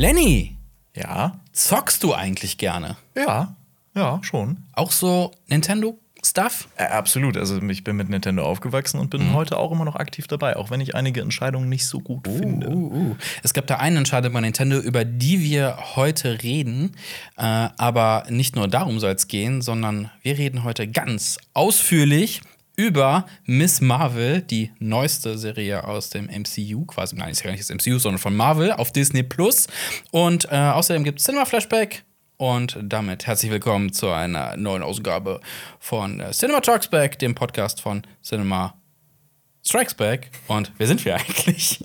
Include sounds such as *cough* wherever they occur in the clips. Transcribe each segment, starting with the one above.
Lenny, Ja, zockst du eigentlich gerne? ja, ja, schon. Auch so Nintendo-Stuff? Äh, absolut. Also ich bin mit Nintendo aufgewachsen und bin heute auch immer noch aktiv dabei, auch wenn ich einige Entscheidungen nicht so gut finde. Uh, uh. Es gab da eine Entscheidung bei Nintendo, über die wir heute reden. Äh, aber nicht nur darum soll es gehen, sondern wir reden heute ganz ausführlich über Miss Marvel, die neueste Serie aus dem MCU, quasi, nein, ist ja gar nicht das MCU, sondern von Marvel auf Disney Plus. Und äh, außerdem gibt es Cinema Flashback. Und damit herzlich willkommen zu einer neuen Ausgabe von äh, Cinema Talks Back, dem Podcast von Cinema Strikes Back. Und wer sind wir eigentlich?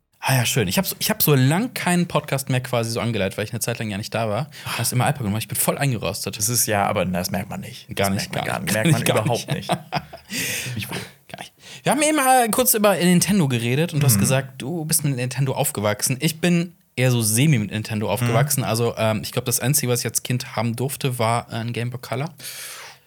Ah ja, schön. Ich habe so, ich hab so lang keinen Podcast mehr quasi so angeleitet, weil ich eine Zeit lang ja nicht da war. Du hast immer iPad gemacht. Ich bin voll eingerostet. Das ist ja, aber das merkt man nicht. Gar das nicht, merkt man, gar gar, nicht, merkt *laughs* man gar überhaupt nicht. nicht. Gar nicht. Wir haben eben mal kurz über Nintendo geredet und Mhm. du hast gesagt, du bist mit Nintendo aufgewachsen. Ich bin eher so semi mit Nintendo Mhm. aufgewachsen. Also ähm, ich glaube, das Einzige, was ich als Kind haben durfte, war ein Game Boy Color.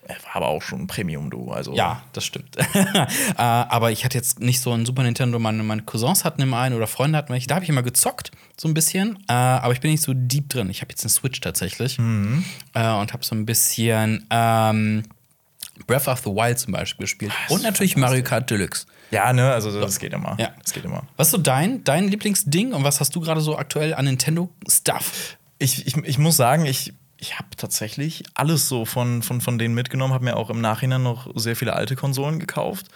War aber auch schon ein Premium, du. Also Ja, das stimmt. *laughs* äh, aber ich hatte jetzt nicht so ein Super Nintendo. Meine, meine Cousins hatten immer einen oder Freunde hatten welche. Da habe ich immer gezockt, so ein bisschen. Äh, aber ich bin nicht so deep drin. Ich habe jetzt eine Switch tatsächlich. Mhm. Äh, und habe so ein bisschen ähm, Breath of the Wild zum Beispiel gespielt. und natürlich Mario Kart Deluxe. Ja, ne, also das geht immer. Ja. Das geht immer. Was ist so dein, dein Lieblingsding und was hast du gerade so aktuell an Nintendo-Stuff? Ich, ich, ich muss sagen, ich, ich habe tatsächlich alles so von, von, von denen mitgenommen, habe mir auch im Nachhinein noch sehr viele alte Konsolen gekauft.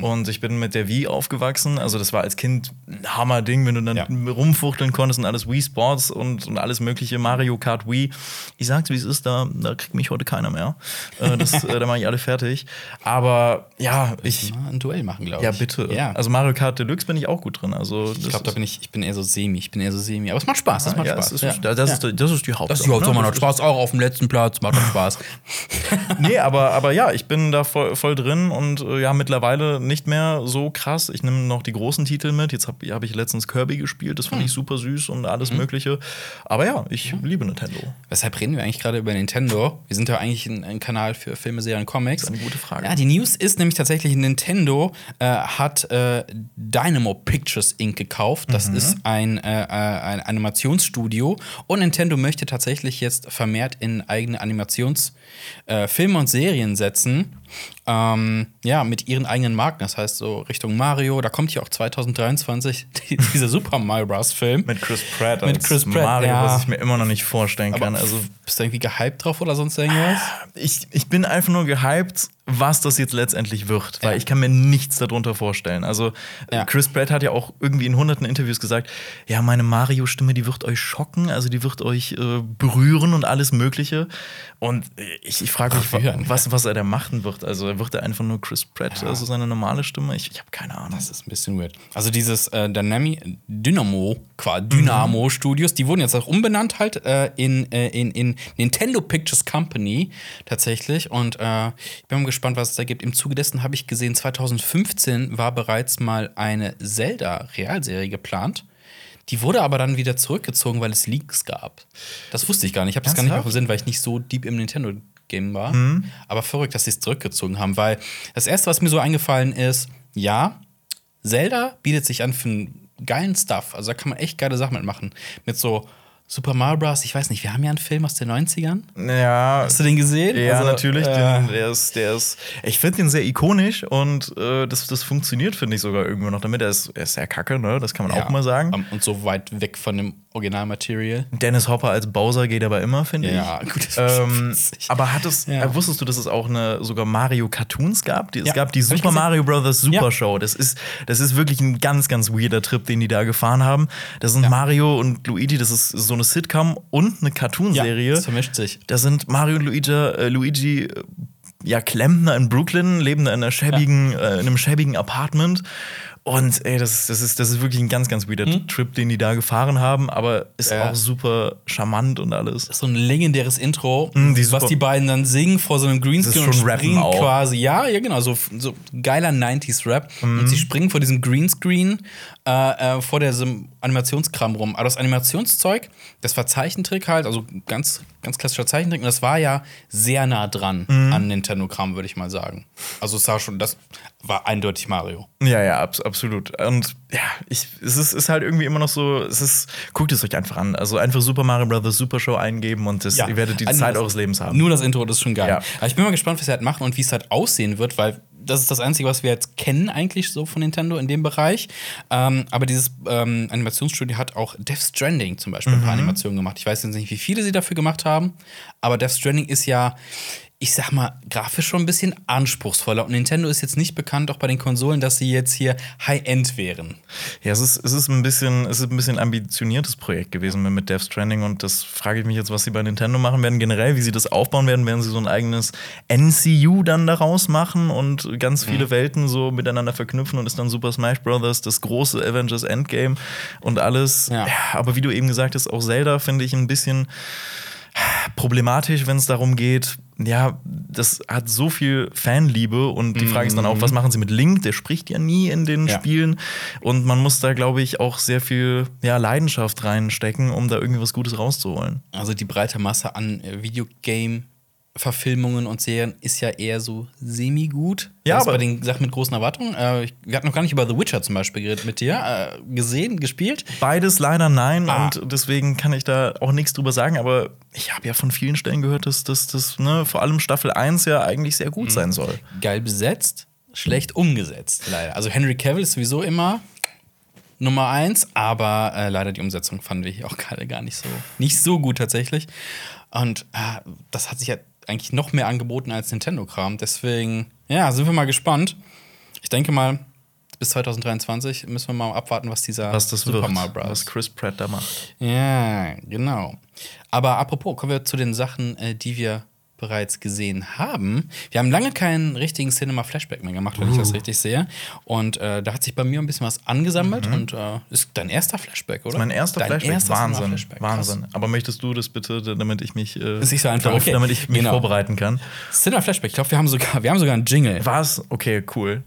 Und ich bin mit der Wii aufgewachsen. Also, das war als Kind ein Hammerding, wenn du dann Ja. rumfuchteln konntest und alles Wii Sports und, und alles mögliche, Mario Kart Wii. Ich sag's, wie es ist, da, da kriegt mich heute keiner mehr. Äh, das, *laughs* äh, da mache ich alle fertig. Aber ja, ich. Mal ein Duell machen, glaube ich. Ja, bitte. Ja. Also Mario Kart Deluxe bin ich auch gut drin. Also, ich glaube, da bin ich, ich bin eher so semi. Ich bin eher so semi. Aber es macht Spaß. Das macht ja, Spaß. das, ja. ist, das, ist, das ist die Hauptsache. Das ist überhaupt ne? so, man Das hat ist- Spaß auch auf dem letzten Platz, macht doch Spaß. *laughs* Nee, aber, aber ja, ich bin da voll, voll drin und äh, ja, mittlerweile nicht mehr so krass. Ich nehme noch die großen Titel mit. Jetzt habe hab ich letztens Kirby gespielt, das fand Hm. ich super süß und alles Mögliche. Aber ja, ich liebe Nintendo. Weshalb reden wir eigentlich gerade über Nintendo? Wir sind ja eigentlich ein, ein Kanal für Filme, Serien, Comics. Das ist eine gute Frage. Ja, die News ist nämlich tatsächlich, Nintendo äh, hat äh, Dynamo Pictures Inc. gekauft. Das Mhm. ist ein, äh, äh, ein Animationsstudio. Und Nintendo möchte tatsächlich jetzt vermehrt in eigene Animationsfilme äh, und Serien setzen. Ähm, ja, mit ihren eigenen Marken. Das heißt, so Richtung Mario. Da kommt ja auch 2023 *laughs* die, dieser Super Mario Bros. Film. Mit Chris Pratt Mit als Chris Pratt, Mario, ja. was ich mir immer noch nicht vorstellen kann. Aber Also bist du irgendwie gehypt drauf oder sonst irgendwas? ich, ich bin einfach nur gehypt, was das jetzt letztendlich wird, weil Ja. ich kann mir nichts darunter vorstellen. Also Ja. Chris Pratt hat ja auch irgendwie in hunderten Interviews gesagt, ja, meine Mario-Stimme, die wird euch schocken, also die wird euch äh, berühren und alles Mögliche. Und ich, ich frage mich, was, was er da machen wird. Also wird er einfach nur Chris Pratt, also seine normale Stimme? Ich, ich habe keine Ahnung. Das ist ein bisschen weird. Also dieses äh, Dynami Dynamo, quasi Dynamo Studios, die wurden jetzt auch umbenannt halt äh, in, äh, in, in Nintendo Pictures Company tatsächlich. Und äh, ich bin mal gespannt, was es da gibt. Im Zuge dessen habe ich gesehen, 2015 war bereits mal eine Zelda-Realserie geplant. Die wurde aber dann wieder zurückgezogen, weil es Leaks gab. Das wusste ich gar nicht. Ich habe das gar nicht mehr auf dem Sinn, weil ich nicht so deep im Nintendo-Game war. Aber verrückt, dass sie es zurückgezogen haben, weil das erste, was mir so eingefallen ist, ja, Zelda bietet sich an für einen geilen Stuff. Also da kann man echt geile Sachen mitmachen. Mit so Super Mario Bros. Ich weiß nicht, wir haben ja einen Film aus den 90ern. Ja, Hast du den gesehen? Ja, Also, natürlich. äh, Den, der ist, der ist, ich finde den sehr ikonisch und äh, das, das funktioniert, finde ich sogar irgendwo noch damit. Er ist, er ist sehr kacke, ne? Das kann man ja, auch mal sagen. ähm, Und so weit weg von dem Originalmaterial. Dennis Hopper als Bowser geht aber immer, finde Ja, ich. gut, das ist Ähm, aber hat es, Ja. äh, wusstest du, dass es auch eine, sogar Mario Cartoons gab? Die, es Ja, gab die Super. Mario Brothers Super Ja. Show. Das ist, das ist wirklich ein ganz, ganz weirder Trip, den die da gefahren haben. Das sind Mario und Luigi, das ist so eine Sitcom und eine Cartoonserie. Ja, das vermischt sich. Da sind Mario und Luigi, äh, Luigi äh, ja, Klempner in Brooklyn, leben da in, einer schäbigen, äh, in einem schäbigen Apartment. Und ey, das, ist- das, ist, das ist wirklich ein ganz, ganz weirder Trip, den die da gefahren haben, aber ist Hm? Ja. auch super charmant und alles. so ein legendäres Intro, Mm, die was die beiden dann singen vor so einem Greenscreen Das ist und springen auch. quasi. Ja, ja, genau, so, so geiler 90s-Rap. Mhm. Und sie springen vor diesem Greenscreen äh, äh, vor diesem Animationskram rum. Aber das Animationszeug, das war Zeichentrick halt, also ganz, ganz klassischer Zeichentrick. Und das war ja sehr nah dran Mhm. an Nintendo-Kram, würde ich mal sagen. Also es sah schon, das war eindeutig Mario. Ja, ja, abs absolut. Und ja, ich, es ist, ist halt irgendwie immer noch so, es ist, guckt es euch einfach an. Also einfach Super Mario Bros. Super Show eingeben und das, ihr werdet die Also Zeit das- eures Lebens haben. Nur das Intro, das ist schon geil. Ja. Aber ich bin mal gespannt, was sie halt machen und wie es halt aussehen wird, weil das ist das Einzige, was wir jetzt kennen, eigentlich so von Nintendo in dem Bereich. Ähm, aber dieses ähm, Animationsstudio hat auch Death Stranding zum Beispiel ein Mhm. paar Animationen gemacht. Ich weiß jetzt nicht, wie viele sie dafür gemacht haben, aber Death Stranding ist ja. Ich sag mal, grafisch schon ein bisschen anspruchsvoller. Und Nintendo ist jetzt nicht bekannt, auch bei den Konsolen, dass sie jetzt hier High-End wären. Ja, es ist, es ist ein bisschen, es ist ein bisschen ambitioniertes Projekt gewesen mit- mit Death Stranding und das frage ich mich jetzt, was sie bei Nintendo machen werden, generell, wie sie das aufbauen werden. Werden sie so ein eigenes NCU dann daraus machen und ganz viele Welten so miteinander verknüpfen und ist dann Super Smash Bros. das große Avengers Endgame und alles. Ja. aber wie du eben gesagt hast, auch Zelda finde ich ein bisschen problematisch, wenn es darum geht, ja, das hat so viel Fanliebe und die Frage ist dann auch, was machen sie mit Link? Der spricht ja nie in den Ja. Spielen und man muss da, glaube ich, auch sehr viel ja, Leidenschaft reinstecken, um da irgendwie was Gutes rauszuholen. Also die breite Masse an äh, Videogame-Verfilmungen und Serien ist ja eher so semi-gut. Ja, aber- bei den Sachen mit großen Erwartungen. Äh, ich- wir hatten noch gar nicht über The Witcher zum Beispiel geredet mit dir. Äh, gesehen, gespielt. Beides leider nein Ah. und deswegen kann ich da auch nichts drüber sagen, aber ich habe ja von vielen Stellen gehört, dass das, ne, vor allem Staffel 1 ja eigentlich sehr Mhm. gut sein soll. Geil besetzt, schlecht umgesetzt, leider. Also Henry Cavill ist sowieso immer Nummer eins, aber äh, leider die Umsetzung fanden wir hier auch *laughs* gerade gar nicht so, nicht so gut tatsächlich. Und äh, das hat sich ja eigentlich noch mehr angeboten als Nintendo-Kram. Deswegen, ja, sind wir mal gespannt. Ich denke mal, bis 2023 müssen wir mal abwarten, was dieser Was das Super Mario Bros. was Chris Pratt da macht. Ja, genau. Aber apropos, kommen wir zu den Sachen, äh, die wir bereits gesehen haben. Wir haben lange keinen richtigen Cinema-Flashback mehr gemacht, wenn ich das richtig sehe. Und äh, da hat sich bei mir ein bisschen was angesammelt und äh, ist dein erster Flashback, oder? Mein erster Dein Flashback, erster Wahnsinn. Krass. Wahnsinn. Aber möchtest du das bitte, damit ich mich äh, Ist nicht so einfach, darauf, okay. damit ich mich Genau. vorbereiten kann? Cinema-Flashback, ich glaube, wir haben sogar, wir haben sogar einen Jingle. Was? Okay, cool.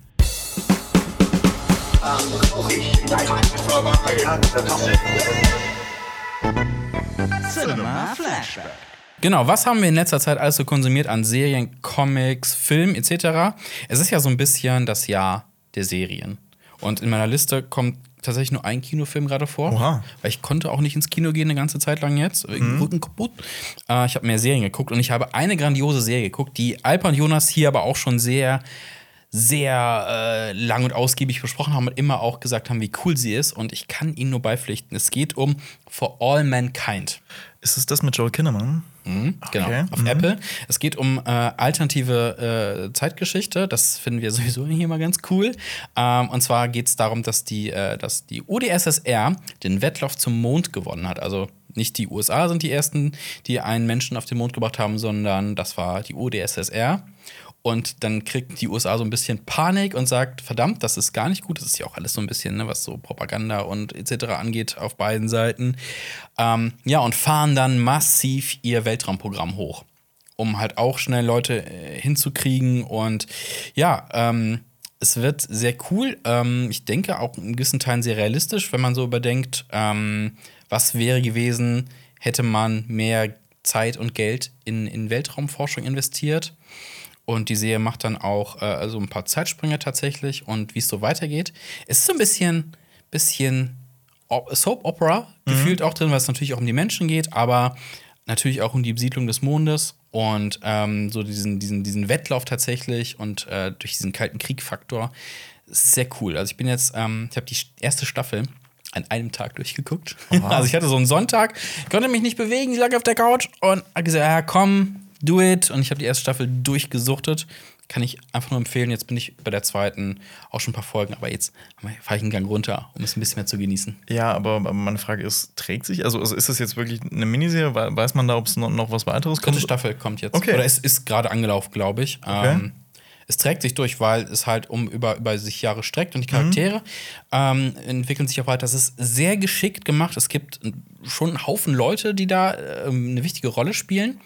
Cinema Flashback. Genau, was haben wir in letzter Zeit alles so konsumiert an Serien, Comics, Film etc.? Es ist ja so ein bisschen das Jahr der Serien. Und in meiner Liste kommt tatsächlich nur ein Kinofilm gerade vor. Oha. Weil ich konnte auch nicht ins Kino gehen eine ganze Zeit lang jetzt, wegen Rücken kaputt. Äh, ich habe mehr Serien geguckt und ich habe eine grandiose Serie geguckt, die Alpa und Jonas hier aber auch schon sehr sehr äh, lang und ausgiebig besprochen haben und immer auch gesagt haben, wie cool sie ist. Und ich kann ihnen nur beipflichten. Es geht um For All Mankind. Ist es das mit Joel Kinnaman? Genau, Okay, auf mhm. Apple. Es geht um äh, alternative äh, Zeitgeschichte. Das finden wir *laughs* sowieso hier mal ganz cool. Ähm, und zwar geht es darum, dass die, äh, dass die UdSSR den Wettlauf zum Mond gewonnen hat. Also nicht die USA sind die ersten, die einen Menschen auf den Mond gebracht haben, sondern das war die UdSSR. Und dann kriegt die USA so ein bisschen Panik und sagt, verdammt, das ist gar nicht gut. Das ist ja auch alles so ein bisschen, ne, was so Propaganda und etc. angeht auf beiden Seiten. Ähm, ja, und fahren dann massiv ihr Weltraumprogramm hoch, um halt auch schnell Leute äh, hinzukriegen. Und ja, ähm, es wird sehr cool. Ähm, ich denke auch in gewissen Teilen sehr realistisch, wenn man so überdenkt, ähm, was wäre gewesen, hätte man mehr Zeit und Geld in, in Weltraumforschung investiert. Und die Serie macht dann auch äh, also ein paar Zeitsprünge tatsächlich und wie es so weitergeht. Es ist so ein bisschen, bisschen Soap Opera gefühlt auch drin, weil es natürlich auch um die Menschen geht, aber natürlich auch um die Besiedlung des Mondes und ähm, so diesen, diesen, diesen Wettlauf tatsächlich und äh, durch diesen kalten Krieg-Faktor. Sehr cool. Also ich bin jetzt, ähm, ich habe die erste Staffel an einem Tag durchgeguckt. *laughs* Also ich hatte so einen Sonntag, konnte mich nicht bewegen, ich lag auf der Couch und habe gesagt, ja komm, do it. Und ich habe die erste Staffel durchgesuchtet. Kann ich einfach nur empfehlen. Jetzt bin ich bei der zweiten auch schon ein paar Folgen, aber jetzt fahre ich einen Gang runter, um es ein bisschen mehr zu genießen. Ja, aber, meine Frage ist, trägt sich? Also, ist das jetzt wirklich eine Miniserie? We- Weiß man da, ob es noch, was weiteres kommt? Staffel kommt jetzt. Okay. Oder es ist gerade angelaufen, glaube ich. Ähm, es trägt sich durch, weil es halt um über, über sich Jahre streckt und die Charaktere ähm, entwickeln sich auch weiter. Es ist sehr geschickt gemacht. Es gibt schon einen Haufen Leute, die da ähm, eine wichtige Rolle spielen.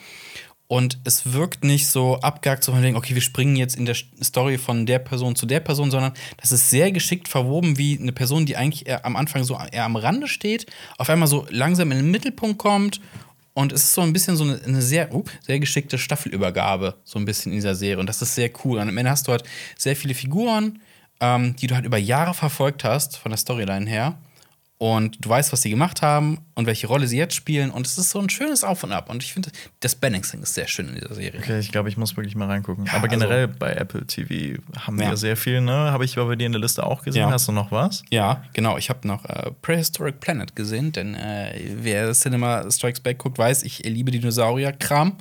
Und es wirkt nicht so abgehakt, so von wegen, okay, wir springen jetzt in der Story von der Person zu der Person, sondern das ist sehr geschickt verwoben, wie eine Person, die eigentlich am Anfang so eher am Rande steht, auf einmal so langsam in den Mittelpunkt kommt. Und es ist so ein bisschen so eine, eine sehr, uh, sehr geschickte Staffelübergabe, so ein bisschen in dieser Serie. Und das ist sehr cool. Und am Ende hast du halt sehr viele Figuren, ähm, die du halt über Jahre verfolgt hast, von der Storyline her und du weißt, was sie gemacht haben und welche Rolle sie jetzt spielen. Und es ist so ein schönes Auf und Ab. Und ich finde, das Balancing ist sehr schön in dieser Serie. Okay, ich glaube, ich muss wirklich mal reingucken. Ja, Aber generell also- bei Apple TV haben wir Ja. sehr viel, ne? Habe ich bei dir in der Liste auch gesehen. Ja. Hast du noch was? Ja, genau. Ich habe noch äh, Prehistoric Planet gesehen, denn äh, wer Cinema Strikes Back guckt, weiß, ich liebe Dinosaurier-Kram.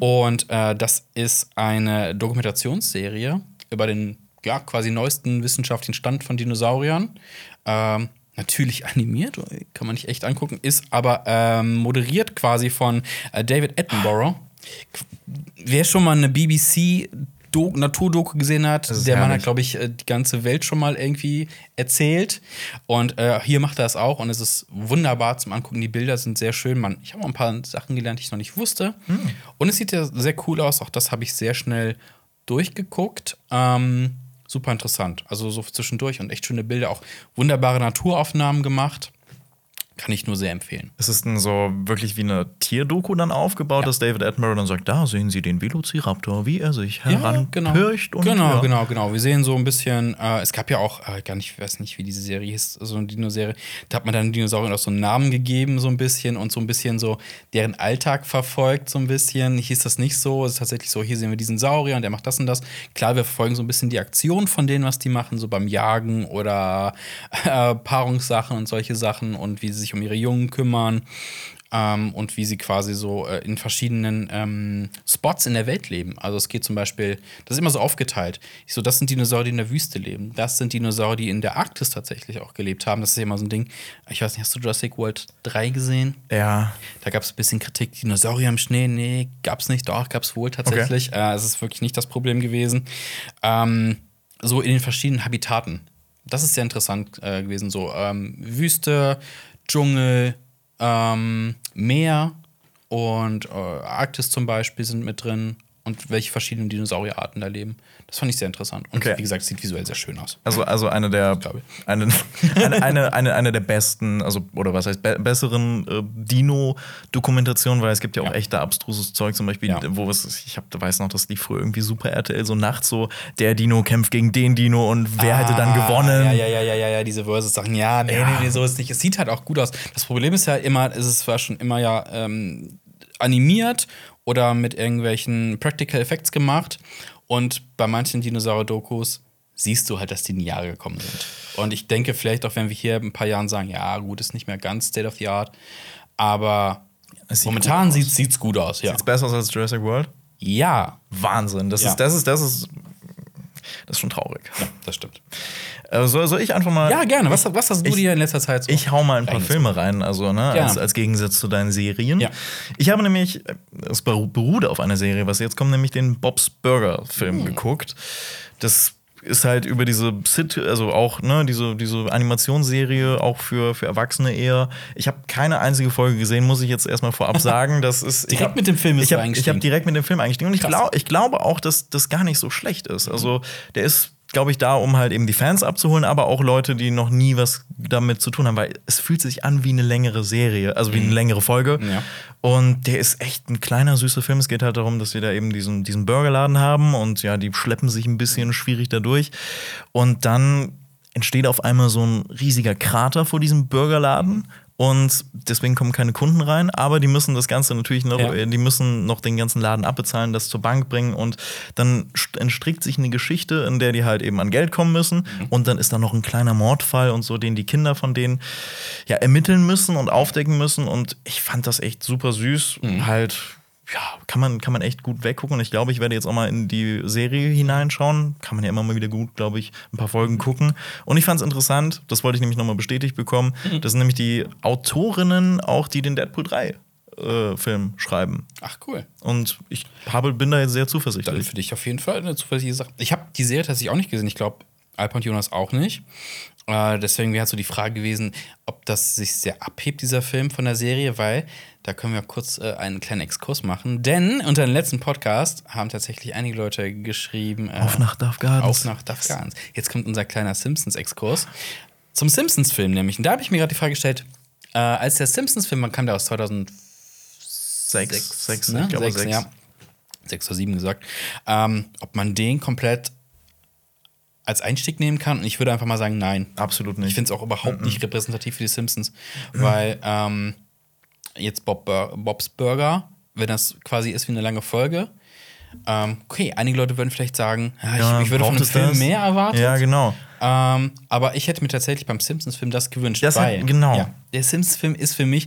Und äh, das ist eine Dokumentationsserie über den ja, quasi neuesten wissenschaftlichen Stand von Dinosauriern. Ähm, natürlich animiert, kann man nicht echt angucken, ist aber ähm, moderiert quasi von äh, David Attenborough. Wer schon mal eine BBC Do Naturdoku gesehen hat, der Mann hat, glaube ich, äh, die ganze Welt schon mal irgendwie erzählt. Und äh, hier macht er es auch und es ist wunderbar zum Angucken. Die Bilder sind sehr schön. Man, ich habe auch ein paar Sachen gelernt, die ich noch nicht wusste. Hm. Und es sieht ja sehr cool aus. Auch das habe ich sehr schnell durchgeguckt. Ähm, super interessant. Also so zwischendurch und echt schöne Bilder. Auch wunderbare Naturaufnahmen gemacht. Kann ich nur sehr empfehlen. Es ist dann so wirklich wie eine Tierdoku dann aufgebaut, dass David Attenborough dann sagt, da sehen Sie den Velociraptor, wie er sich heranpircht und genau, ja. genau, genau. Wir sehen so ein bisschen, äh, es gab ja auch, äh, gar nicht, ich weiß nicht, wie diese Serie hieß, so eine Dinoserie, da hat man dann Dinosauriern auch so einen Namen gegeben, so ein bisschen und so ein bisschen so deren Alltag verfolgt, so ein bisschen. Hier ist das nicht so, es ist tatsächlich so, hier sehen wir diesen Saurier und der macht das und das. Klar, wir verfolgen so ein bisschen die Aktion von denen, was die machen, so beim Jagen oder äh, Paarungssachen und solche Sachen und wie sie sich um ihre Jungen kümmern. Ähm, und wie sie quasi so äh, in verschiedenen ähm, Spots in der Welt leben. Also es geht zum Beispiel, das ist immer so aufgeteilt. Ich so, das sind Dinosaurier, die in der Wüste leben. Das sind Dinosaurier, die in der Arktis tatsächlich auch gelebt haben. Das ist ja immer so ein Ding. Ich weiß nicht, hast du Jurassic World 3 gesehen? Ja, Da gab es ein bisschen Kritik. Dinosaurier im Schnee, nee, gab's nicht. Doch, gab's wohl tatsächlich. Äh, es ist wirklich nicht das Problem gewesen. Ähm, so in den verschiedenen Habitaten. Das ist sehr interessant äh, gewesen. So ähm, Wüste, Dschungel, ähm, Meer und äh, Arktis zum Beispiel sind mit drin. Und welche verschiedenen Dinosaurierarten da leben. Das fand ich sehr interessant. Und Okay. wie gesagt, es sieht visuell sehr schön aus. also, also eine der eine, eine, eine, eine, eine der besten, also oder was heißt be besseren äh, Dino-Dokumentationen, weil es gibt ja auch Ja. echt da abstruses Zeug, zum Beispiel, Ja. wo es, ich hab, weiß noch, das lief früher irgendwie Super RTL, so nachts so, der Dino kämpft gegen den Dino und wer hätte dann Ah, gewonnen. Ja, ja, ja, ja, ja, ja, diese Versus-Sachen. Ja, nee, Ja. nee, nee, so ist es nicht. Es sieht halt auch gut aus. Das Problem ist ja immer, es zwar schon immer ja ähm, animiert oder mit irgendwelchen Practical Effects gemacht. Und bei manchen Dinosaurier-Dokus siehst du halt, dass die in die Jahre gekommen sind. Und ich denke, vielleicht auch, wenn wir hier in ein paar Jahren sagen, ja, gut, ist nicht mehr ganz State of the Art, aber Es sieht momentan gut aus. sieht sieht's gut aus, ja. Sieht's besser aus als Jurassic World? Ja, Wahnsinn. Das Ja. ist, das ist, das ist, das ist schon traurig. ja, das stimmt. Äh, soll, soll ich einfach mal. Ja, gerne. Was, was hast du Ich- dir in letzter Zeit so? Ich hau mal ein paar Filme rein, also ne, als, als Gegensatz zu deinen Serien. Ja. Ich habe nämlich, es beru- beruht auf einer Serie, was jetzt kommt, nämlich den Bob's Burger Film geguckt. Das ist halt über diese Sit, also auch ne, diese, diese Animationsserie, auch für, für Erwachsene eher. Ich habe keine einzige Folge gesehen, muss ich jetzt erstmal vorab *laughs* sagen. Das ist, ich Direkt hab- mit dem Film bist ich hab, Ich eingestiegen. habe direkt mit dem Film eingestiegen und ich, glaub, ich glaube auch, dass das gar nicht so schlecht ist. Also der ist glaube ich, da, um halt eben die Fans abzuholen, aber auch Leute, die noch nie was damit zu tun haben, weil es fühlt sich an wie eine längere Serie, also wie eine längere Folge. Ja. Und der ist echt ein kleiner, süßer Film. Es geht halt darum, dass wir da eben diesen, diesen Burgerladen haben und ja, die schleppen sich ein bisschen schwierig dadurch. Und dann entsteht auf einmal so ein riesiger Krater vor diesem Burgerladen. Und deswegen kommen keine Kunden rein, aber die müssen das Ganze natürlich noch, Ja. äh, die müssen noch den ganzen Laden abbezahlen, das zur Bank bringen und dann st- entstrickt sich eine Geschichte, in der die halt eben an Geld kommen müssen Mhm. und dann ist da noch ein kleiner Mordfall und so, den die Kinder von denen ja ermitteln müssen und aufdecken müssen und ich fand das echt super süß, Mhm. halt ja, kann man, kann man echt gut weggucken. Und ich glaube, ich werde jetzt auch mal in die Serie hineinschauen. Kann man ja immer mal wieder gut, glaube ich, ein paar Folgen gucken. Und ich fand es interessant, das wollte ich nämlich nochmal bestätigt bekommen. Das sind nämlich die Autorinnen auch, die den Deadpool 3 Simpsons-Film schreiben. Ach, cool. Und ich habe, bin da jetzt sehr Dann zuversichtlich. für dich auf jeden Fall eine zuversichtliche Sache. Ich habe die Serie tatsächlich auch nicht gesehen. Ich glaube, Alpa und Jonas auch nicht. Äh, deswegen wäre so die Frage gewesen, ob das sich sehr abhebt, dieser Film von der Serie, weil da können wir kurz äh, einen kleinen Exkurs machen. Denn unter dem letzten Podcast haben tatsächlich einige Leute geschrieben: äh, Auf nach Gardens. Auf nach Gardens. Jetzt kommt unser kleiner Simpsons-Exkurs. Zum Simpsons-Film nämlich. Und da habe ich mir gerade die Frage gestellt, äh, als der Simpsons-Film, man kam der aus 2000 Sechs, sechs, ne? ich glaube sechs, sechs. Ja. Sechs oder sieben gesagt. Ähm, ob man den komplett als Einstieg nehmen kann. Und ich würde einfach mal sagen, nein. Absolut nicht. Ich finde es auch überhaupt nicht repräsentativ für die Simpsons, weil ähm, jetzt Bob Bur Bobs Burger, wenn das quasi ist wie eine lange Folge, ähm, okay, einige Leute würden vielleicht sagen, ja, ich, Ja, ich würde von es Film das? mehr erwartet. Ja, genau. Ähm, aber ich hätte mir tatsächlich beim Simpsons-Film das gewünscht. Das hat- weil, genau. Ja, der Simpsons-Film ist für mich,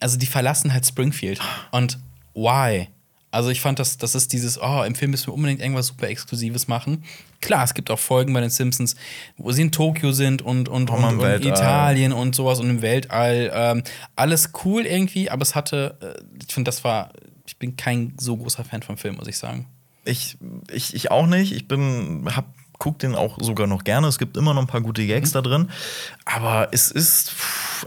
also die verlassen halt Springfield. Und why? Also ich fand, das, das ist dieses, oh, im Film müssen wir unbedingt irgendwas super Exklusives machen. Klar, es gibt auch Folgen bei den Simpsons, wo sie in Tokio sind und, und, und, und Weltall. Italien und sowas und im Weltall. Ähm, alles cool irgendwie, aber es hatte, äh, ich finde, das war, ich bin kein so großer Fan vom Film, muss ich sagen. Ich, ich, ich auch nicht. Ich bin, hab, guck den auch sogar noch gerne. Es gibt immer noch ein paar gute Gags Mhm. da drin. Aber es ist,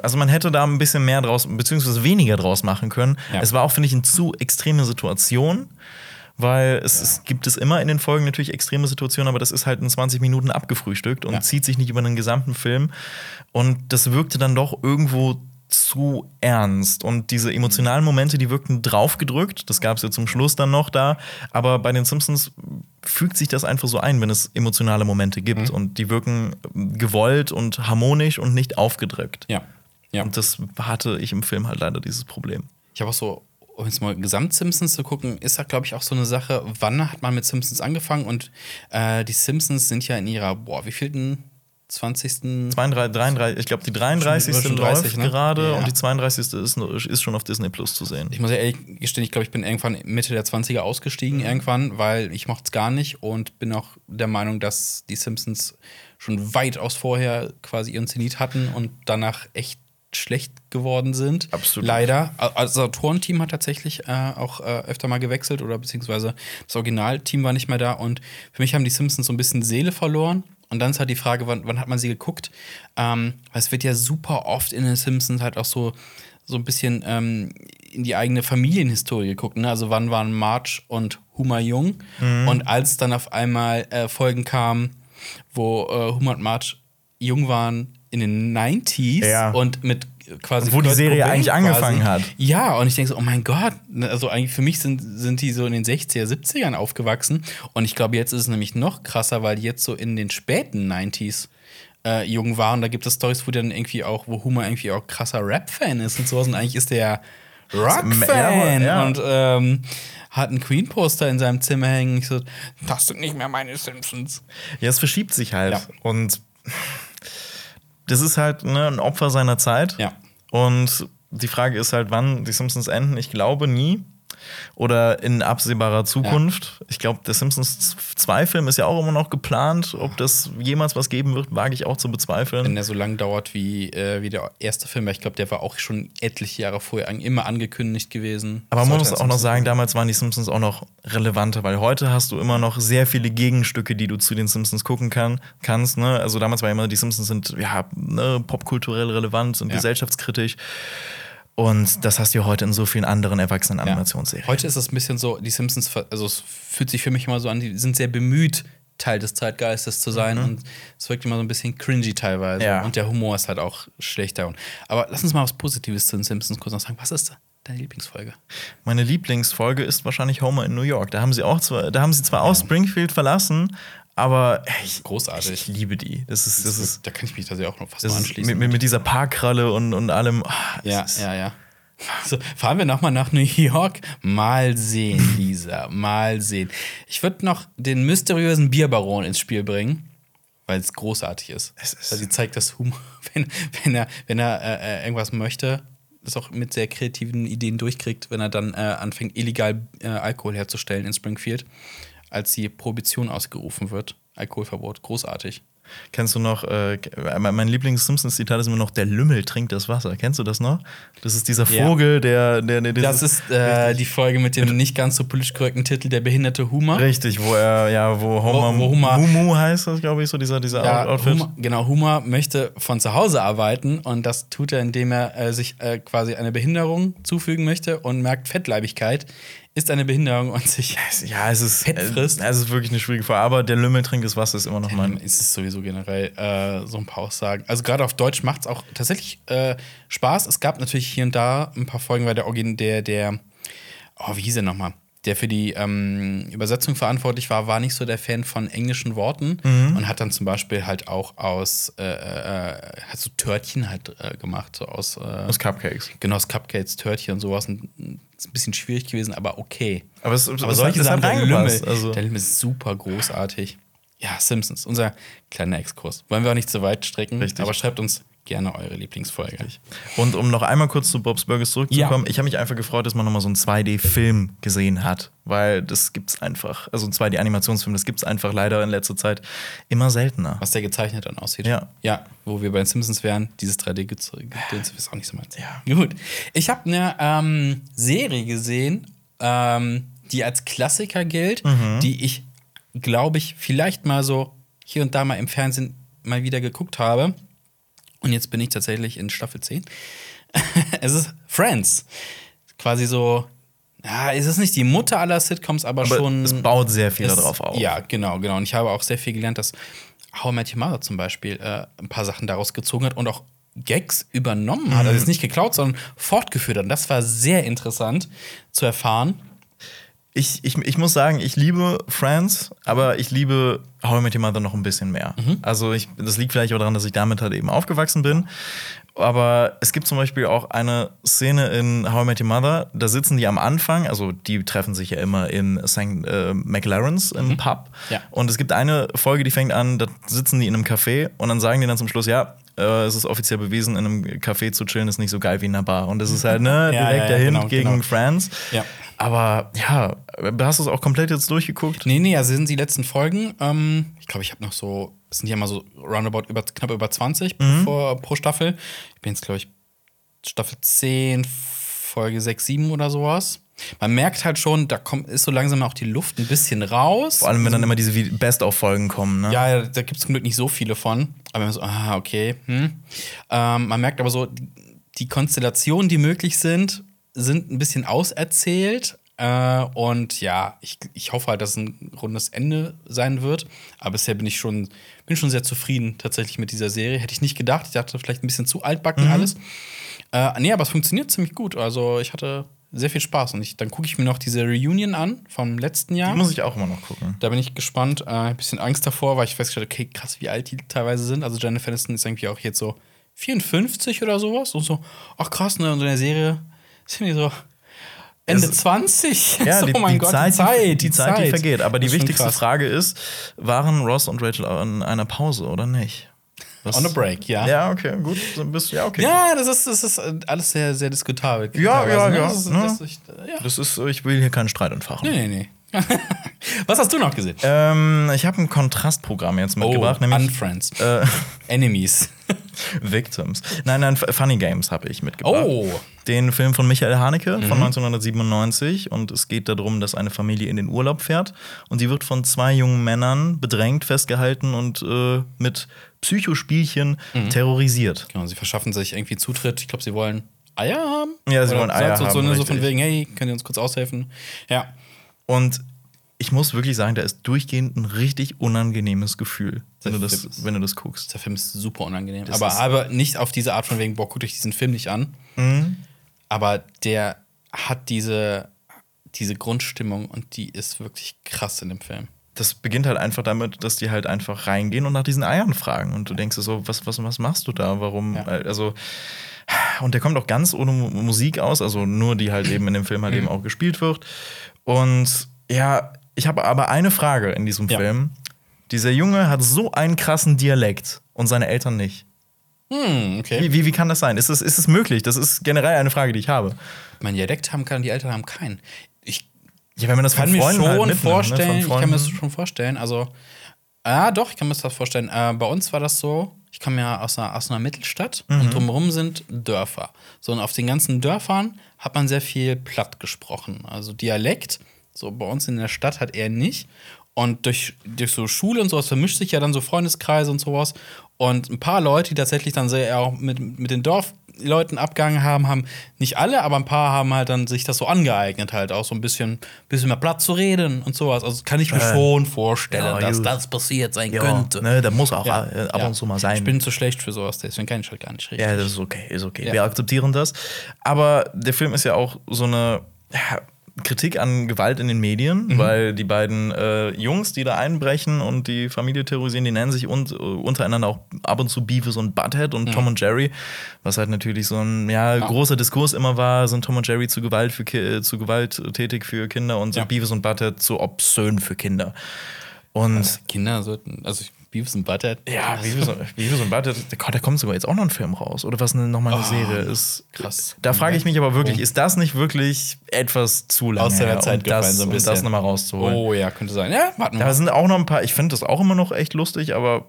also man hätte da ein bisschen mehr draus, beziehungsweise weniger draus machen können. Ja. Es war auch, finde ich, eine zu extreme Situation. Weil es, es gibt es immer in den Folgen natürlich extreme Situationen, aber das ist halt in 20 Minuten abgefrühstückt und Ja. zieht sich nicht über den gesamten Film. Und das wirkte dann doch irgendwo zu ernst. Und diese emotionalen Momente, die wirkten draufgedrückt. Das gab es ja zum Schluss dann noch da. Aber bei den Simpsons fügt sich das einfach so ein, wenn es emotionale Momente gibt. Mhm. Und die wirken gewollt und harmonisch und nicht aufgedrückt. Ja. Ja. Und das hatte ich im Film halt leider dieses Problem. Ich habe auch so, um jetzt mal Gesamt-Simpsons zu gucken, ist da, glaube ich, auch so eine Sache, wann hat man mit Simpsons angefangen? Und äh, die Simpsons sind ja in ihrer, boah, wie vielten? 20. 32, 33, ich glaube, die 33. Schon- schon 30, läuft ne? gerade Ja. und die 32. Ist, ist schon auf Disney Plus zu sehen. Ich muss ja ehrlich gestehen, ich glaube, ich bin irgendwann Mitte der 20er ausgestiegen, irgendwann, weil ich mochte es gar nicht und bin auch der Meinung, dass die Simpsons schon weitaus vorher quasi ihren Zenit hatten und danach echt schlecht geworden sind. Absolut. Leider. Also das Autorenteam hat tatsächlich äh, auch äh, öfter mal gewechselt oder beziehungsweise das Originalteam war nicht mehr da und für mich haben die Simpsons so ein bisschen Seele verloren. Und dann ist halt die Frage, wann, wann hat man sie geguckt? Ähm, weil es wird ja super oft in den Simpsons halt auch so, so ein bisschen ähm, in die eigene Familienhistorie geguckt. Ne? Also wann waren Marge und Huma jung? Und als dann auf einmal äh, Folgen kamen, wo äh, Huma und Marge jung waren in den 90s Ja. und mit quasi Wo die Kurt Serie Cobain eigentlich angefangen hat. Ja, und ich denke so, oh mein Gott, ne, also eigentlich für mich sind, sind die so in den 60er, 70ern aufgewachsen. Und ich glaube, jetzt ist es nämlich noch krasser, weil die jetzt so in den späten 90s äh, jung waren. Da gibt es Stories, wo dann irgendwie auch, wo Huma irgendwie auch krasser Rap-Fan ist und sowas. Und eigentlich ist der Rock-Fan Ja, ja. und ähm, hat einen Queen-Poster in seinem Zimmer hängen. Ich so, das sind nicht mehr meine Simpsons. Ja, es verschiebt sich halt. Ja. Und das ist halt ne, ein Opfer seiner Zeit. Ja. Und die Frage ist halt, wann die Simpsons enden. Ich glaube nie. Oder in absehbarer Zukunft. Ich glaube, der Simpsons 2-Film ist ja auch immer noch geplant. Ob das jemals was geben wird, wage ich auch zu bezweifeln. Wenn der so lang dauert wie, äh, wie der erste Film, weil ich glaube, der war auch schon etliche Jahre vorher an- immer angekündigt gewesen. Aber man muss ein auch noch sagen, damals waren die Simpsons auch noch relevanter, weil heute hast du immer noch sehr viele Gegenstücke, die du zu den Simpsons gucken kann, kannst. Ne? Also damals war immer, die Simpsons sind ja ne, popkulturell relevant, sind Ja. gesellschaftskritisch. Und das hast du ja heute in so vielen anderen erwachsenen Ja. Heute ist es ein bisschen so, die Simpsons, also es fühlt sich für mich immer so an, die sind sehr bemüht, Teil des Zeitgeistes zu sein und es wirkt immer so ein bisschen cringy teilweise. Mhm. Ja. Und der Humor ist halt auch schlechter. Aber lass uns mal was Positives zu den Simpsons kurz noch sagen. Was ist deine Lieblingsfolge? Meine Lieblingsfolge ist wahrscheinlich Homer in New York. Da haben sie auch zwar, da haben sie zwar auch Springfield verlassen, aber ich, Großartig. ich liebe die. Das ist, das ist, da kann ich mich tatsächlich auch noch fast das mal anschließen. mit, mit, dieser Parkkralle und, und allem. es Ja, ist, ja, ja. So, fahren wir nochmal nach New York. Mal sehen, *laughs* Lisa. Mal sehen. Ich würde noch den mysteriösen Bierbaron ins Spiel bringen, weil es großartig ist. Es ist- weil sie zeigt, dass Humor, *laughs* wenn, wenn er, wenn er äh, äh, irgendwas möchte, das auch mit sehr kreativen Ideen durchkriegt, wenn er dann äh, anfängt, illegal äh, Alkohol herzustellen in Springfield, als die Prohibition ausgerufen wird. Alkoholverbot. Großartig. Kennst du noch, äh, mein Lieblings-Simpsons-Zitat ist immer noch, der Lümmel trinkt das Wasser. Kennst du das noch? Das ist dieser Ja. Vogel, der, der, der Das ist äh, die Folge mit dem nicht ganz so politisch korrekten Titel Der behinderte Humor. Richtig, wo er, ja, wo Homer, wo Homer- Mumu heißt das, glaube ich, so dieser, dieser Ja, Outfit. Humor, genau, Humor möchte von zu Hause arbeiten und das tut er, indem er äh, sich äh, quasi eine Behinderung zufügen möchte und merkt, Fettleibigkeit ist eine Behinderung und sich. Ja, es ist, frisst. äh, es ist wirklich eine schwierige Frage, aber der Lümmel trinkt das Wasser ist immer noch mein. ist es sowieso generell äh, so ein paar Aussagen. Also gerade auf Deutsch macht es auch tatsächlich äh, Spaß. Es gab natürlich hier und da ein paar Folgen, weil der Origin, der, der, oh, wie hieß er nochmal? Der für die ähm, Übersetzung verantwortlich war, war nicht so der Fan von englischen Worten und hat dann zum Beispiel halt auch aus, äh, äh, hat so Törtchen halt äh, gemacht, so aus, äh, Aus Cupcakes. genau, aus Cupcakes, Törtchen und sowas. Und, ist ein bisschen schwierig gewesen, aber okay. Aber es, Aber solche Sachen, der Lümmel, Also, der Lümmel ist super großartig. Ja, Simpsons, unser kleiner Exkurs. Wollen wir auch nicht zu weit strecken, Richtig. aber schreibt uns gerne eure Lieblingsfolge. Und um noch einmal kurz zu Bob's Burgers zurückzukommen, ich habe mich einfach gefreut, dass man nochmal so einen 2D-Film gesehen hat. Weil das gibt's einfach, also ein 2D-Animationsfilm, das gibt's einfach leider in letzter Zeit immer seltener. Was der gezeichnet dann aussieht. Ja. Ja, wo wir bei den Simpsons wären, dieses 3D-Gedöns ist auch nicht so meins. Ja. Gut. Ich habe eine ähm, Serie gesehen, ähm, die als Klassiker gilt, Mhm. die ich, glaube ich, vielleicht mal so hier und da mal im Fernsehen mal wieder geguckt habe. Und jetzt bin ich tatsächlich in Staffel 10. *laughs* es ist Friends. Quasi so, ja, es ist nicht die Mutter aller Sitcoms, aber, Aber schon. es baut sehr viel es- darauf auf. Ja, genau, genau. Und ich habe auch sehr viel gelernt, dass How I Met Your Mother zum Beispiel äh, ein paar Sachen daraus gezogen hat und auch Gags übernommen hat. Mhm. Also nicht geklaut, sondern fortgeführt hat. Und das war sehr interessant zu erfahren. Ich, ich, ich muss sagen, ich liebe Friends, aber ich liebe How I Met Your Mother noch ein bisschen mehr. Mhm. Also ich, das liegt vielleicht auch daran, dass ich damit halt eben aufgewachsen bin. Aber es gibt zum Beispiel auch eine Szene in How I Met Your Mother, da sitzen die am Anfang, also die treffen sich ja immer in St. Äh, McLaren's im Pub. Mhm. Ja. Und es gibt eine Folge, die fängt an, da sitzen die in einem Café und dann sagen die dann zum Schluss, ja, äh, es ist offiziell bewiesen, in einem Café zu chillen ist nicht so geil wie in einer Bar. Und das ist halt, ne, *laughs* Ja, direkt ja, ja, dahin genau, gegen genau. Friends. Ja. Aber ja, hast du es auch komplett jetzt durchgeguckt? Nee, nee, also sind die letzten Folgen. Ähm, ich glaube, ich habe noch so, es sind ja mal so roundabout über, knapp über 20 Mhm. pro, pro Staffel. Ich bin jetzt, glaube ich, Staffel 10, Folge 6, 7 oder sowas. Man merkt halt schon, da kommt, ist so langsam auch die Luft ein bisschen raus. Vor allem, wenn dann immer diese Best-of-Folgen kommen, ne? Ja, da gibt es zum Glück nicht so viele von. Aber man so, ah, okay. Hm. Ähm, man merkt aber so, die, die Konstellationen, die möglich sind, sind ein bisschen auserzählt. Äh, und ja, ich, ich hoffe halt, dass es ein rundes Ende sein wird. Aber bisher bin ich schon, bin schon sehr zufrieden tatsächlich mit dieser Serie. Hätte ich nicht gedacht. Ich dachte vielleicht ein bisschen zu altbacken alles. Äh, nee, aber es funktioniert ziemlich gut. Also ich hatte sehr viel Spaß. Und ich, dann gucke ich mir noch diese Reunion an vom letzten Jahr. Die muss ich auch immer noch gucken. Da bin ich gespannt. Äh, ein bisschen Angst davor, weil ich festgestellt habe, okay, krass, wie alt die teilweise sind. Also Jennifer Aniston ist irgendwie auch jetzt so 54 oder sowas. Und so, ach krass, ne? Und in der Serie sind die so Ende Es- *laughs* 20. Ja, so, die, oh mein die, Gott, Zeit, die Zeit, die, Zeit, die vergeht. Aber die wichtigste. Frage ist, waren Ross und Rachel in einer Pause oder nicht? Was- On a break, ja. Ja, okay, gut. Du, ja, okay. Ja, das ist, das ist alles sehr, sehr diskutabel. Ja, ja, ne? ja, Das ist, ne? das ist, äh, ja. Das ist, ich will hier keinen Streit entfachen. Nee, nee, nee. *laughs* Was hast du noch gesehen? Ähm, ich habe ein Kontrastprogramm jetzt mitgebracht, oh, nämlich Unfriends. äh, *laughs* Enemies. *laughs* Victims. Nein, nein, Funny Games habe ich mitgebracht. Oh. Den Film von Michael Haneke von 1997 und es geht darum, dass eine Familie in den Urlaub fährt und sie wird von zwei jungen Männern bedrängt, festgehalten und äh, mit Psychospielchen terrorisiert. Genau, sie verschaffen sich irgendwie Zutritt. Ich glaube, sie wollen Eier haben. Ja, sie wollen Eier so, so, haben, ne, so von wegen, hey, könnt ihr uns kurz aushelfen? Ja. Und ich muss wirklich sagen, da ist durchgehend ein richtig unangenehmes Gefühl, wenn du das, ist- wenn du das guckst. Der Film ist super unangenehm. Das aber, aber nicht auf diese Art von wegen, boah, guckt euch diesen Film nicht an. Mhm. Aber der hat diese, diese Grundstimmung und die ist wirklich krass in dem Film. Das beginnt halt einfach damit, dass die halt einfach reingehen und nach diesen Eiern fragen. Und du denkst so, was, was, was machst du da? Warum? Ja. Also, und der kommt auch ganz ohne Mu- Musik aus, also nur die halt eben in dem Film halt Mhm. eben auch gespielt wird. Und ja, ich habe aber eine Frage in diesem Ja. Film. Dieser Junge hat so einen krassen Dialekt und seine Eltern nicht. Hm, okay. Wie, wie, wie kann das sein? Ist es, ist es möglich? Das ist generell eine Frage, die ich habe. Mein Dialekt haben kann, die Eltern haben keinen. Ich Ja, wenn man das kann von mir Freunden schon halt mitnimmt, ne? vorstellen, Von ich kann mir das Freunden. schon vorstellen, also Ja, doch, ich kann mir das vorstellen. Äh, bei uns war das so, ich komme ja aus einer, aus einer Mittelstadt Mhm. und drumherum sind Dörfer. So, und auf den ganzen Dörfern hat man sehr viel platt gesprochen. Also Dialekt, so bei uns in der Stadt hat er nicht. Und durch, durch so Schule und sowas vermischt sich ja dann so Freundeskreise und sowas. Und ein paar Leute, die tatsächlich dann sehr auch mit, mit den Dorfleuten abgegangen haben, haben nicht alle, aber ein paar haben halt dann sich das so angeeignet, halt auch so ein bisschen, bisschen mehr Platz zu reden und sowas. Also kann ich mir schon vorstellen, ja, dass gut. das passiert sein Ja, könnte. ne, da muss auch Ja. äh, ab und zu mal sein. Ich bin zu schlecht für sowas, deswegen kann ich halt gar nicht reden. Ja, das ist okay, ist okay. Wir akzeptieren das. Aber der Film ist ja auch so eine ja, Kritik an Gewalt in den Medien, Mhm. weil die beiden äh, Jungs, die da einbrechen und die Familie terrorisieren, die nennen sich und, äh, untereinander auch ab und zu Beavis und Butthead und Tom und Jerry, was halt natürlich so ein ja, großer Diskurs immer war, sind Tom und Jerry zu Gewalt für Ki äh, zu gewalttätig für Kinder und Ja. sind Beavis und Butthead zu obszön für Kinder. Und Kinder sollten, also Beavis und Butthead. ja, Beavis und, Beavis und Butthead, da da kommt sogar jetzt auch noch ein Film raus. Oder was eine, nochmal eine Oh, Serie ist. krass. Da frage ich mich aber wirklich, ist das nicht wirklich etwas zu lange Aus der Zeit um das, gefallen, so ein um bisschen. das nochmal rauszuholen? Oh ja, könnte sein. Ja, warten wir Da mal. sind auch noch ein paar, ich finde das auch immer noch echt lustig, aber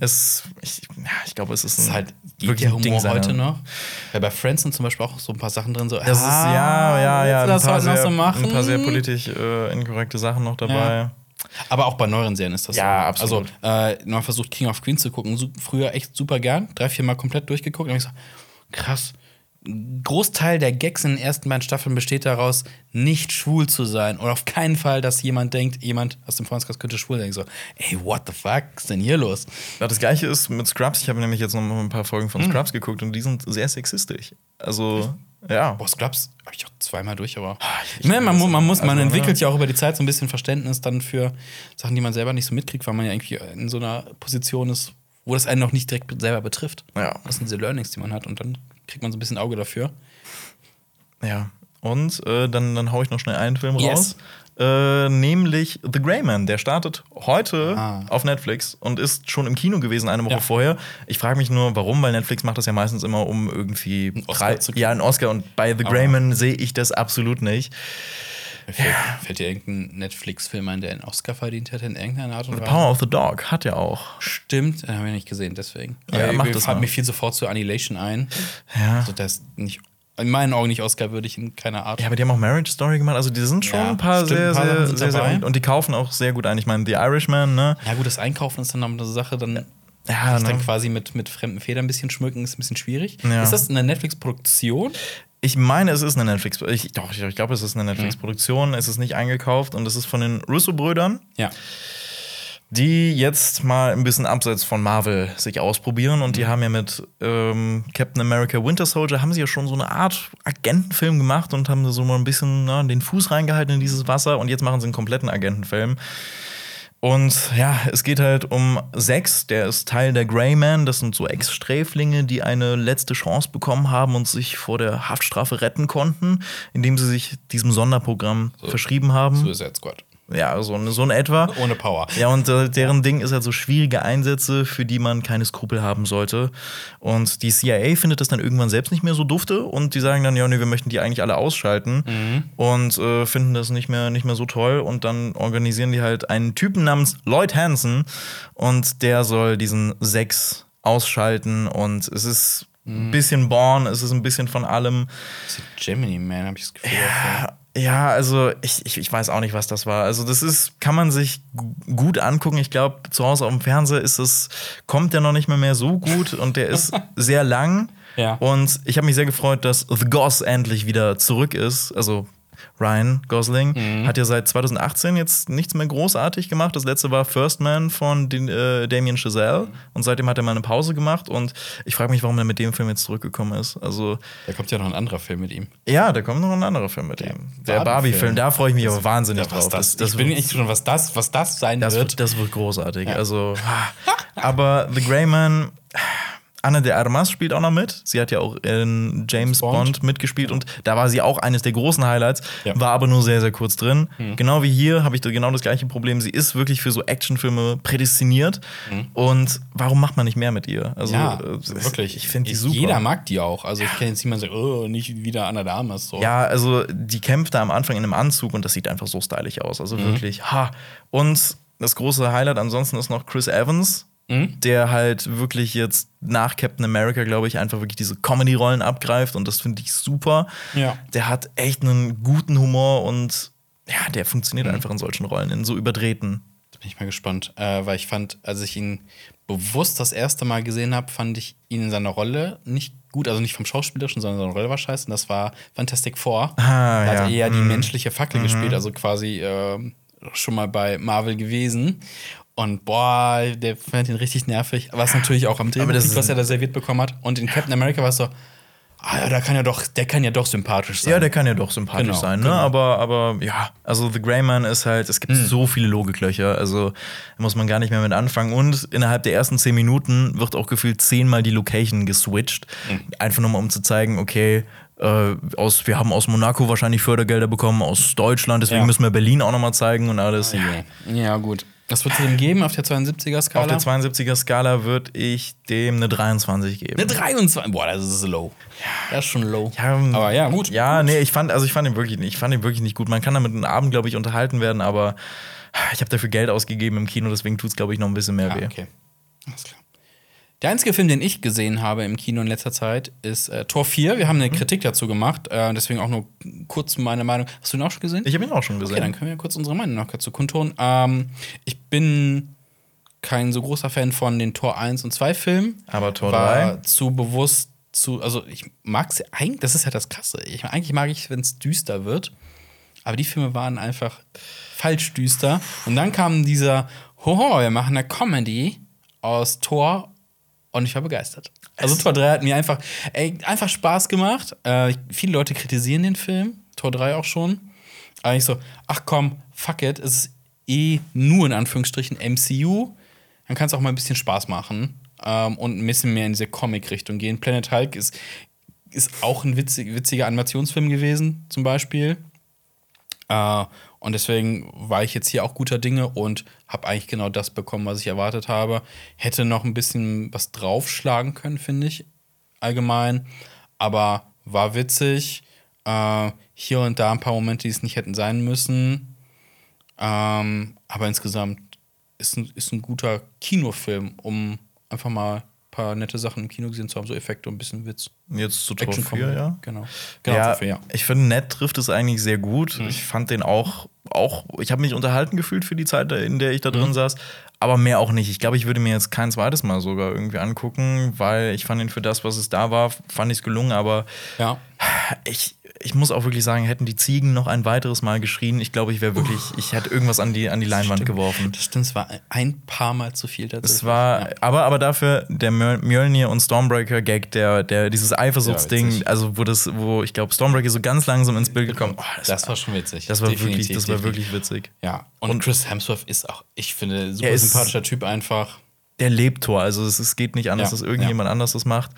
es, ich, ja, ich glaube, es ist, Das ist halt, wirklich der Ding Humor seiner- heute noch. Weil bei Friends sind zum Beispiel auch so ein paar Sachen drin, so, Das ist, ja, ja, ja, ein, paar heute noch sehr, so machen? ein paar sehr politisch äh, inkorrekte Sachen noch dabei. Ja. Aber auch bei neueren Serien ist das Ja, so. absolut. Also, äh, man versucht King of Queens zu gucken. Su früher echt super gern. Drei, vier Mal komplett durchgeguckt. Und ich so, krass. Großteil der Gags in den ersten beiden Staffeln besteht daraus, nicht schwul zu sein. Oder auf keinen Fall, dass jemand denkt, jemand aus dem Freundeskreis könnte schwul sein. Ich so, ey, what the fuck ist denn hier los? Das gleiche ist mit Scrubs. Ich habe nämlich jetzt noch mal ein paar Folgen von Hm. Scrubs geguckt und die sind sehr sexistisch. Also, ja. Boah, Scrubs habe ich auch zweimal durch, aber. Ah, ich meine, man, man, muss, das. man Also, entwickelt ne? ja auch über die Zeit so ein bisschen Verständnis dann für Sachen, die man selber nicht so mitkriegt, weil man ja irgendwie in so einer Position ist, wo das einen noch nicht direkt selber betrifft. Ja. Das sind diese Learnings, die man hat und dann kriegt man so ein bisschen Auge dafür. Ja. Und äh, dann, dann hau ich noch schnell einen Film Yes. raus. Äh, nämlich The Grey Man. Der startet heute Ah. auf Netflix und ist schon im Kino gewesen eine Woche Ja. vorher. Ich frage mich nur, warum, weil Netflix macht das ja meistens immer, um irgendwie Oscar Prei- zu kriegen. ja einen Oscar. Und bei The Grey Man sehe ich das absolut nicht. Fällt, fällt dir irgendein Netflix-Film ein, der einen Oscar verdient hätte in irgendeiner Art und The Weise? Power of the Dog hat ja auch. Stimmt, äh, habe ich nicht gesehen, deswegen. Ja, Äh, mach mir das mal. mir viel sofort zu Annihilation ein. Ja. Also, das ist nicht, in meinen Augen nicht Oscar-würdig in keiner Art. Ja, aber die haben auch Marriage Story gemacht. Also, die sind schon Ja, ein paar stimmt, sehr, ein paar sehr, sehr, sehr, dabei. gut. Und die kaufen auch sehr gut ein. Ich meine, The Irishman, ne? Ja, gut, das Einkaufen ist dann noch eine Sache, dann Ja, sich dann ne? quasi mit, mit fremden Federn ein bisschen schmücken, ist ein bisschen schwierig. Ja. Ist das eine Netflix-Produktion? Ich meine, es ist eine Netflix. Ich, doch, ich, ich glaube, es ist eine Netflix-Produktion. Es ist nicht eingekauft und es ist von den Russo-Brüdern, Ja. Die jetzt mal ein bisschen abseits von Marvel sich ausprobieren. Und die haben ja mit ähm, Captain America Winter Soldier haben sie ja schon so eine Art Agentenfilm gemacht und haben so mal ein bisschen na, den Fuß reingehalten in dieses Wasser. Und jetzt machen sie einen kompletten Agentenfilm. Und ja, es geht halt um Sex, der ist Teil der Greyman. Das sind so Ex-Sträflinge, die eine letzte Chance bekommen haben und sich vor der Haftstrafe retten konnten, indem sie sich diesem Sonderprogramm verschrieben haben. Suicide Squad. Ja, so, so in etwa. Ohne Power. Ja, und äh, deren Ding ist halt so schwierige Einsätze, für die man keine Skrupel haben sollte. Und die CIA findet das dann irgendwann selbst nicht mehr so dufte und die sagen dann, ja, nee, wir möchten die eigentlich alle ausschalten und äh, finden das nicht mehr, nicht mehr so toll. Und dann organisieren die halt einen Typen namens Lloyd Hansen und der soll diesen Sex ausschalten und es ist ein bisschen Born, es ist ein bisschen von allem. Gemini Man, habe ich das Gefühl. Ja, ja, also ich, ich, ich weiß auch nicht, was das war. Also das ist, kann man sich gu- gut angucken. Ich glaube, zu Hause auf dem Fernseher ist es, kommt der noch nicht mehr, mehr so gut und der ist *laughs* sehr lang. Ja. Und ich habe mich sehr gefreut, dass The Goss endlich wieder zurück ist. Also Ryan Gosling Mhm. hat ja seit 2018 jetzt nichts mehr großartig gemacht. Das letzte war First Man von den, äh, Damien Chazelle und seitdem hat er mal eine Pause gemacht und ich frage mich, warum er mit dem Film jetzt zurückgekommen ist. Also Da kommt ja noch ein anderer Film mit ihm. ja, da kommt noch ein anderer Film mit ihm. Der Barbie-Film. Da freue ich mich aber wahnsinnig Ja, was drauf. das, das, ich bin echt schon, was das, was das sein das, wird. wird, das wird großartig. Also, aber The Grey Man, Anna de Armas spielt auch noch mit. Sie hat ja auch in James Bond. Bond, mitgespielt und da war sie auch eines der großen Highlights, Ja. war aber nur sehr, sehr kurz drin. Mhm. Genau wie hier habe ich da genau das gleiche Problem. Sie ist wirklich für so Actionfilme prädestiniert. Und warum macht man nicht mehr mit ihr? Also, Mhm. ja, äh, wirklich. Ich finde die super. Jeder mag die auch. Also ich kenne jetzt niemanden, der sagt, oh, nicht wieder Anna de Armas. So. Ja, also die kämpft da am Anfang in einem Anzug und das sieht einfach so stylisch aus. Also wirklich, ha. Und das große Highlight ansonsten ist noch Chris Evans, Mhm. der halt wirklich jetzt nach Captain America, glaube ich, einfach wirklich diese Comedy-Rollen abgreift und das finde ich super. Ja. Der hat echt einen guten Humor und ja, der funktioniert Mhm. einfach in solchen Rollen, in so überdrehten. Da bin ich mal gespannt, äh, weil ich fand, als ich ihn bewusst das erste Mal gesehen habe, fand ich ihn in seiner Rolle nicht gut, also nicht vom Schauspielerischen, sondern seine Rolle war scheiße. Und das war Fantastic Four. Ah, da hat ja. er eher die Mhm. menschliche Fackel gespielt, also quasi ähm, schon mal bei Marvel gewesen. Und boah, der fand ihn richtig nervig. Was natürlich auch am Drehbuch was er da serviert bekommen hat. Und in Captain America war es so, ah ja, da kann ja doch, der kann ja doch sympathisch sein. Ja, der kann ja doch sympathisch Genau, sein, ne? genau. Aber, aber ja, also The Grey Man ist halt, es gibt Mhm. so viele Logiklöcher, also da muss man gar nicht mehr mit anfangen. Und innerhalb der ersten zehn Minuten wird auch gefühlt zehnmal die Location geswitcht. Mhm. Einfach nur mal, um zu zeigen, okay, äh, aus, wir haben aus Monaco wahrscheinlich Fördergelder bekommen, aus Deutschland, deswegen Ja. müssen wir Berlin auch nochmal zeigen und alles. Ja. Ja, gut. Was wird es dem geben auf der 72er-Skala? Auf der 72er-Skala würde ich dem eine 23 geben. Eine 23. Boah, das ist low. Das ist schon low. Ja, ähm, aber ja, gut. Ja, nee, ich fand, also ich fand ihn wirklich, nicht- ich fand ihn wirklich nicht gut. Man kann damit einen Abend, glaube ich, unterhalten werden, aber ich habe dafür Geld ausgegeben im Kino, deswegen tut es, glaube ich, noch ein bisschen mehr Ah, weh. okay. Alles klar. Der einzige Film, den ich gesehen habe im Kino in letzter Zeit, ist äh, Tor 4. Wir haben Mhm. eine Kritik dazu gemacht, äh, deswegen auch nur kurz meine Meinung. Hast du ihn auch schon gesehen? Ich habe ihn auch schon gesehen. Okay, dann können wir kurz unsere Meinung noch dazu kundtun. Ähm, ich bin kein so großer Fan von den Tor 1 und 2 Filmen. Aber Tor war 3? zu bewusst zu, also ich mag es eigentlich, das ist ja das Krasse. Ich, eigentlich mag ich, wenn es düster wird. Aber die Filme waren einfach falsch düster. Und dann kam dieser, hoho, wir machen eine Comedy aus Tor und ich war begeistert. Also Tor 3 hat mir einfach, ey, einfach Spaß gemacht. Äh, viele Leute kritisieren den Film, Tor 3 auch schon. Aber ich so, ach komm, fuck it, es ist eh nur in Anführungsstrichen MCU. Dann kann es auch mal ein bisschen Spaß machen ähm, und ein bisschen mehr in diese Comic-Richtung gehen. Planet Hulk ist, ist auch ein witzig, witziger Animationsfilm gewesen, zum Beispiel. Äh, und deswegen war ich jetzt hier auch guter Dinge und habe eigentlich genau das bekommen, was ich erwartet habe. Hätte noch ein bisschen was draufschlagen können, finde ich, allgemein. Aber war witzig. Äh, hier und da ein paar Momente, die es nicht hätten sein müssen. Ähm, aber insgesamt ist ein, ist ein guter Kinofilm, um einfach mal ein paar nette Sachen im Kino gesehen zu haben, so Effekte und ein bisschen Witz. Jetzt zu Tor Action 4, ja. Genau. Genau, ja, 4, ja. ich finde, Ned trifft es eigentlich sehr gut. Mhm. Ich fand den auch, auch ich habe mich unterhalten gefühlt für die Zeit, in der ich da Mhm. drin saß, aber mehr auch nicht. Ich glaube, ich würde mir jetzt kein zweites Mal sogar irgendwie angucken, weil ich fand ihn für das, was es da war, fand ich es gelungen, aber Ja. ich, ich muss auch wirklich sagen, hätten die Ziegen noch ein weiteres Mal geschrien, ich glaube, ich wäre wirklich, ich hätte irgendwas an die, an die Leinwand Stimmt. geworfen. Das stimmt, es war ein paar Mal zu viel tatsächlich. Es war, Ja. aber, aber dafür der Mjöl- Mjölnir und Stormbreaker-Gag, der, der, dieses Eifersuchtsding, witzig. also wo das, wo ich glaube, Stormbreaker so ganz langsam ins Bild gekommen. Oh, Das war schon witzig. das war wirklich, Definitiv, das war definitiv. wirklich witzig. Ja, und, Und- Chris Hemsworth ist auch, ich finde, super Er sympathischer Typ einfach. Der lebt Tor, also es, es geht nicht anders, Ja, dass irgendjemand anders das macht.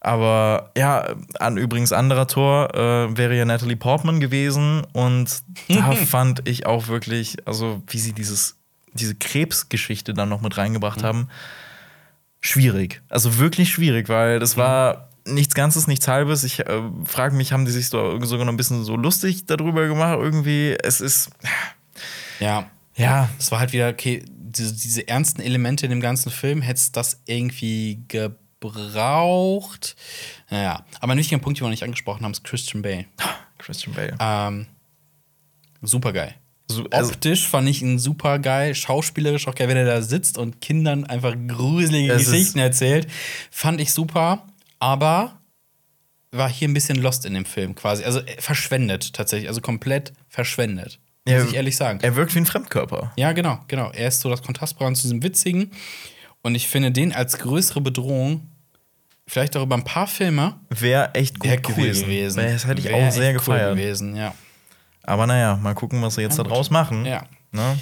Aber ja, an übrigens anderer Tor äh, wäre ja Natalie Portman gewesen und da *laughs* fand ich auch wirklich, also wie sie dieses, diese Krebsgeschichte dann noch mit Mhm. reingebracht haben, schwierig. Also wirklich schwierig, weil das war nichts Ganzes, nichts Halbes. Ich äh, frage mich, haben die sich so, sogar noch ein bisschen so lustig darüber gemacht? Irgendwie, es ist, Ja, ja, es war halt wieder, okay, diese, diese ernsten Elemente in dem ganzen Film, hättest das irgendwie gebraucht. Naja, aber ein wichtiger Punkt, den wir noch nicht angesprochen haben, ist Christian Bale. *gasps* Christian Bale. Ähm, super geil. So, also, Optisch fand ich ihn super geil, schauspielerisch auch geil, wenn er da sitzt und Kindern einfach gruselige Geschichten erzählt. Fand ich super, aber war hier ein bisschen lost in dem Film quasi. Also äh, verschwendet tatsächlich, also komplett verschwendet. Muss Ja, ich ehrlich sagen. er wirkt wie ein Fremdkörper. Ja, genau, genau. Er ist so das Kontrastprogramm zu diesem Witzigen. Und ich finde den als größere Bedrohung, vielleicht auch über ein paar Filme, Wäre echt gut wäre cool gewesen. gewesen. Das hätte ich Wär auch sehr echt cool gefeiert. gewesen, ja. Aber naja, mal gucken, was sie jetzt Ja, draus machen. Ja. Ne?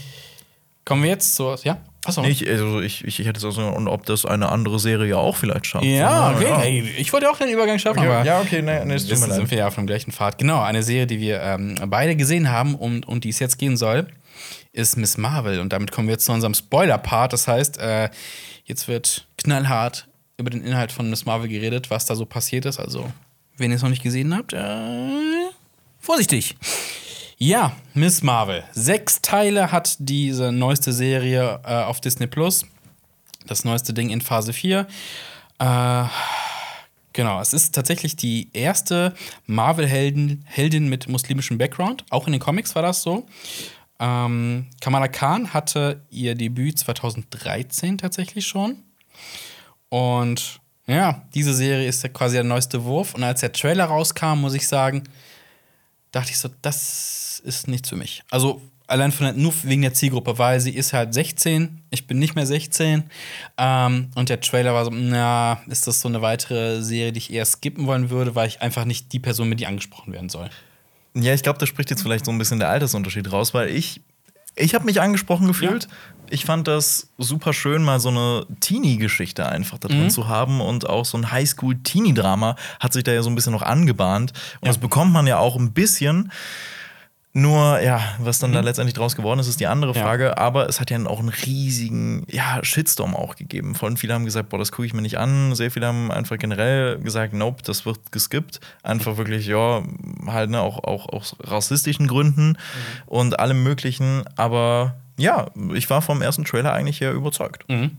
Kommen wir jetzt zur. Ja? Achso. Ich, also ich, ich, ich hätte so, und ob das eine andere Serie auch vielleicht schafft. Ja, okay. ja. Ey, ich wollte auch den Übergang schaffen, aber. ja, okay, nee, nee, es mir sind leid. wir ja auf dem gleichen Pfad. Genau, eine Serie, die wir ähm, beide gesehen haben und, und die es jetzt gehen soll, ist Miss Marvel. Und damit kommen wir jetzt zu unserem Spoiler-Part. Das heißt, äh, jetzt wird knallhart über den Inhalt von Miss Marvel geredet, was da so passiert ist. Also, wenn ihr es noch nicht gesehen habt, äh, vorsichtig. Ja, Miss Marvel. Sechs Teile hat diese neueste Serie äh, auf Disney Plus. Das neueste Ding in Phase 4. Äh, genau, es ist tatsächlich die erste Marvel-Heldin Heldin mit muslimischem Background. Auch in den Comics war das so. Ähm, Kamala Khan hatte ihr Debüt 2013 tatsächlich schon. Und ja, diese Serie ist ja quasi der neueste Wurf. Und als der Trailer rauskam, muss ich sagen, dachte ich so, das ist nichts für mich. Also allein von nur wegen der Zielgruppe, weil sie ist halt 16, ich bin nicht mehr 16. Ähm, und der Trailer war so, na, ist das so eine weitere Serie, die ich eher skippen wollen würde, weil ich einfach nicht die Person bin, die angesprochen werden soll. Ja, ich glaube, da spricht jetzt vielleicht so ein bisschen der Altersunterschied raus, weil ich, ich habe mich angesprochen gefühlt. Ja. Ich fand das super schön, mal so eine Teenie-Geschichte einfach da drin Mhm. zu haben und auch so ein Highschool-Teenie-Drama hat sich da ja so ein bisschen noch angebahnt. Und Ja. das bekommt man ja auch ein bisschen. Nur, ja, was dann da Mhm. letztendlich draus geworden ist, ist die andere Ja. Frage. Aber es hat ja auch einen riesigen ja, Shitstorm auch gegeben. Von viele haben gesagt, boah, das gucke ich mir nicht an. Sehr viele haben einfach generell gesagt, nope, das wird geskippt. Einfach wirklich, ja, halt ne, auch, auch aus rassistischen Gründen Mhm. und allem möglichen. Aber ja, ich war vom ersten Trailer eigentlich ja überzeugt. Mhm.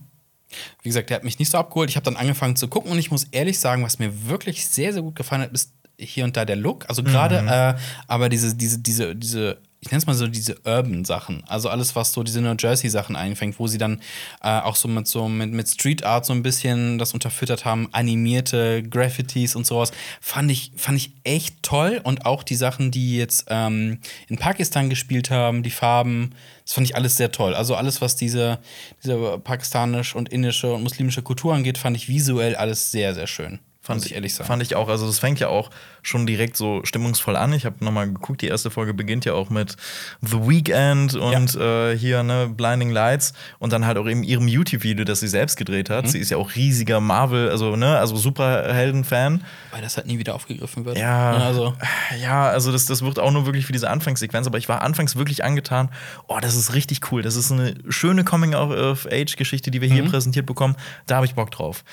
Wie gesagt, der hat mich nicht so abgeholt. Ich habe dann angefangen zu gucken und ich muss ehrlich sagen, was mir wirklich sehr, sehr gut gefallen hat, ist hier und da der Look. Also gerade, äh, aber diese, diese, diese, diese, ich nenne es mal so diese Urban-Sachen. Also alles, was so diese New Jersey-Sachen einfängt, wo sie dann äh, auch so mit so mit, mit Street Art so ein bisschen das unterfüttert haben, animierte Graffitis und sowas, fand ich, fand ich echt toll. Und auch die Sachen, die jetzt ähm, in Pakistan gespielt haben, die Farben, das fand ich alles sehr toll. Also alles, was diese, diese pakistanisch und indische und muslimische Kultur angeht, fand ich visuell alles sehr, sehr schön. Fand ich ehrlich sagen. Fand ich auch. Also, das fängt ja auch schon direkt so stimmungsvoll an. Ich habe nochmal geguckt, die erste Folge beginnt ja auch mit The Weeknd und äh, hier, ne, Blinding Lights und dann halt auch eben ihrem YouTube-Video, das sie selbst gedreht Mhm. hat. Sie ist ja auch riesiger Marvel, also, ne, also Superhelden-Fan. Weil das halt nie wieder aufgegriffen wird. Ja, also. ja, also das, das wird auch nur wirklich für diese Anfangssequenz, aber ich war anfangs wirklich angetan, oh, das ist richtig cool. Das ist eine schöne Coming-of-Age-Geschichte, die wir hier präsentiert bekommen. Da habe ich Bock drauf.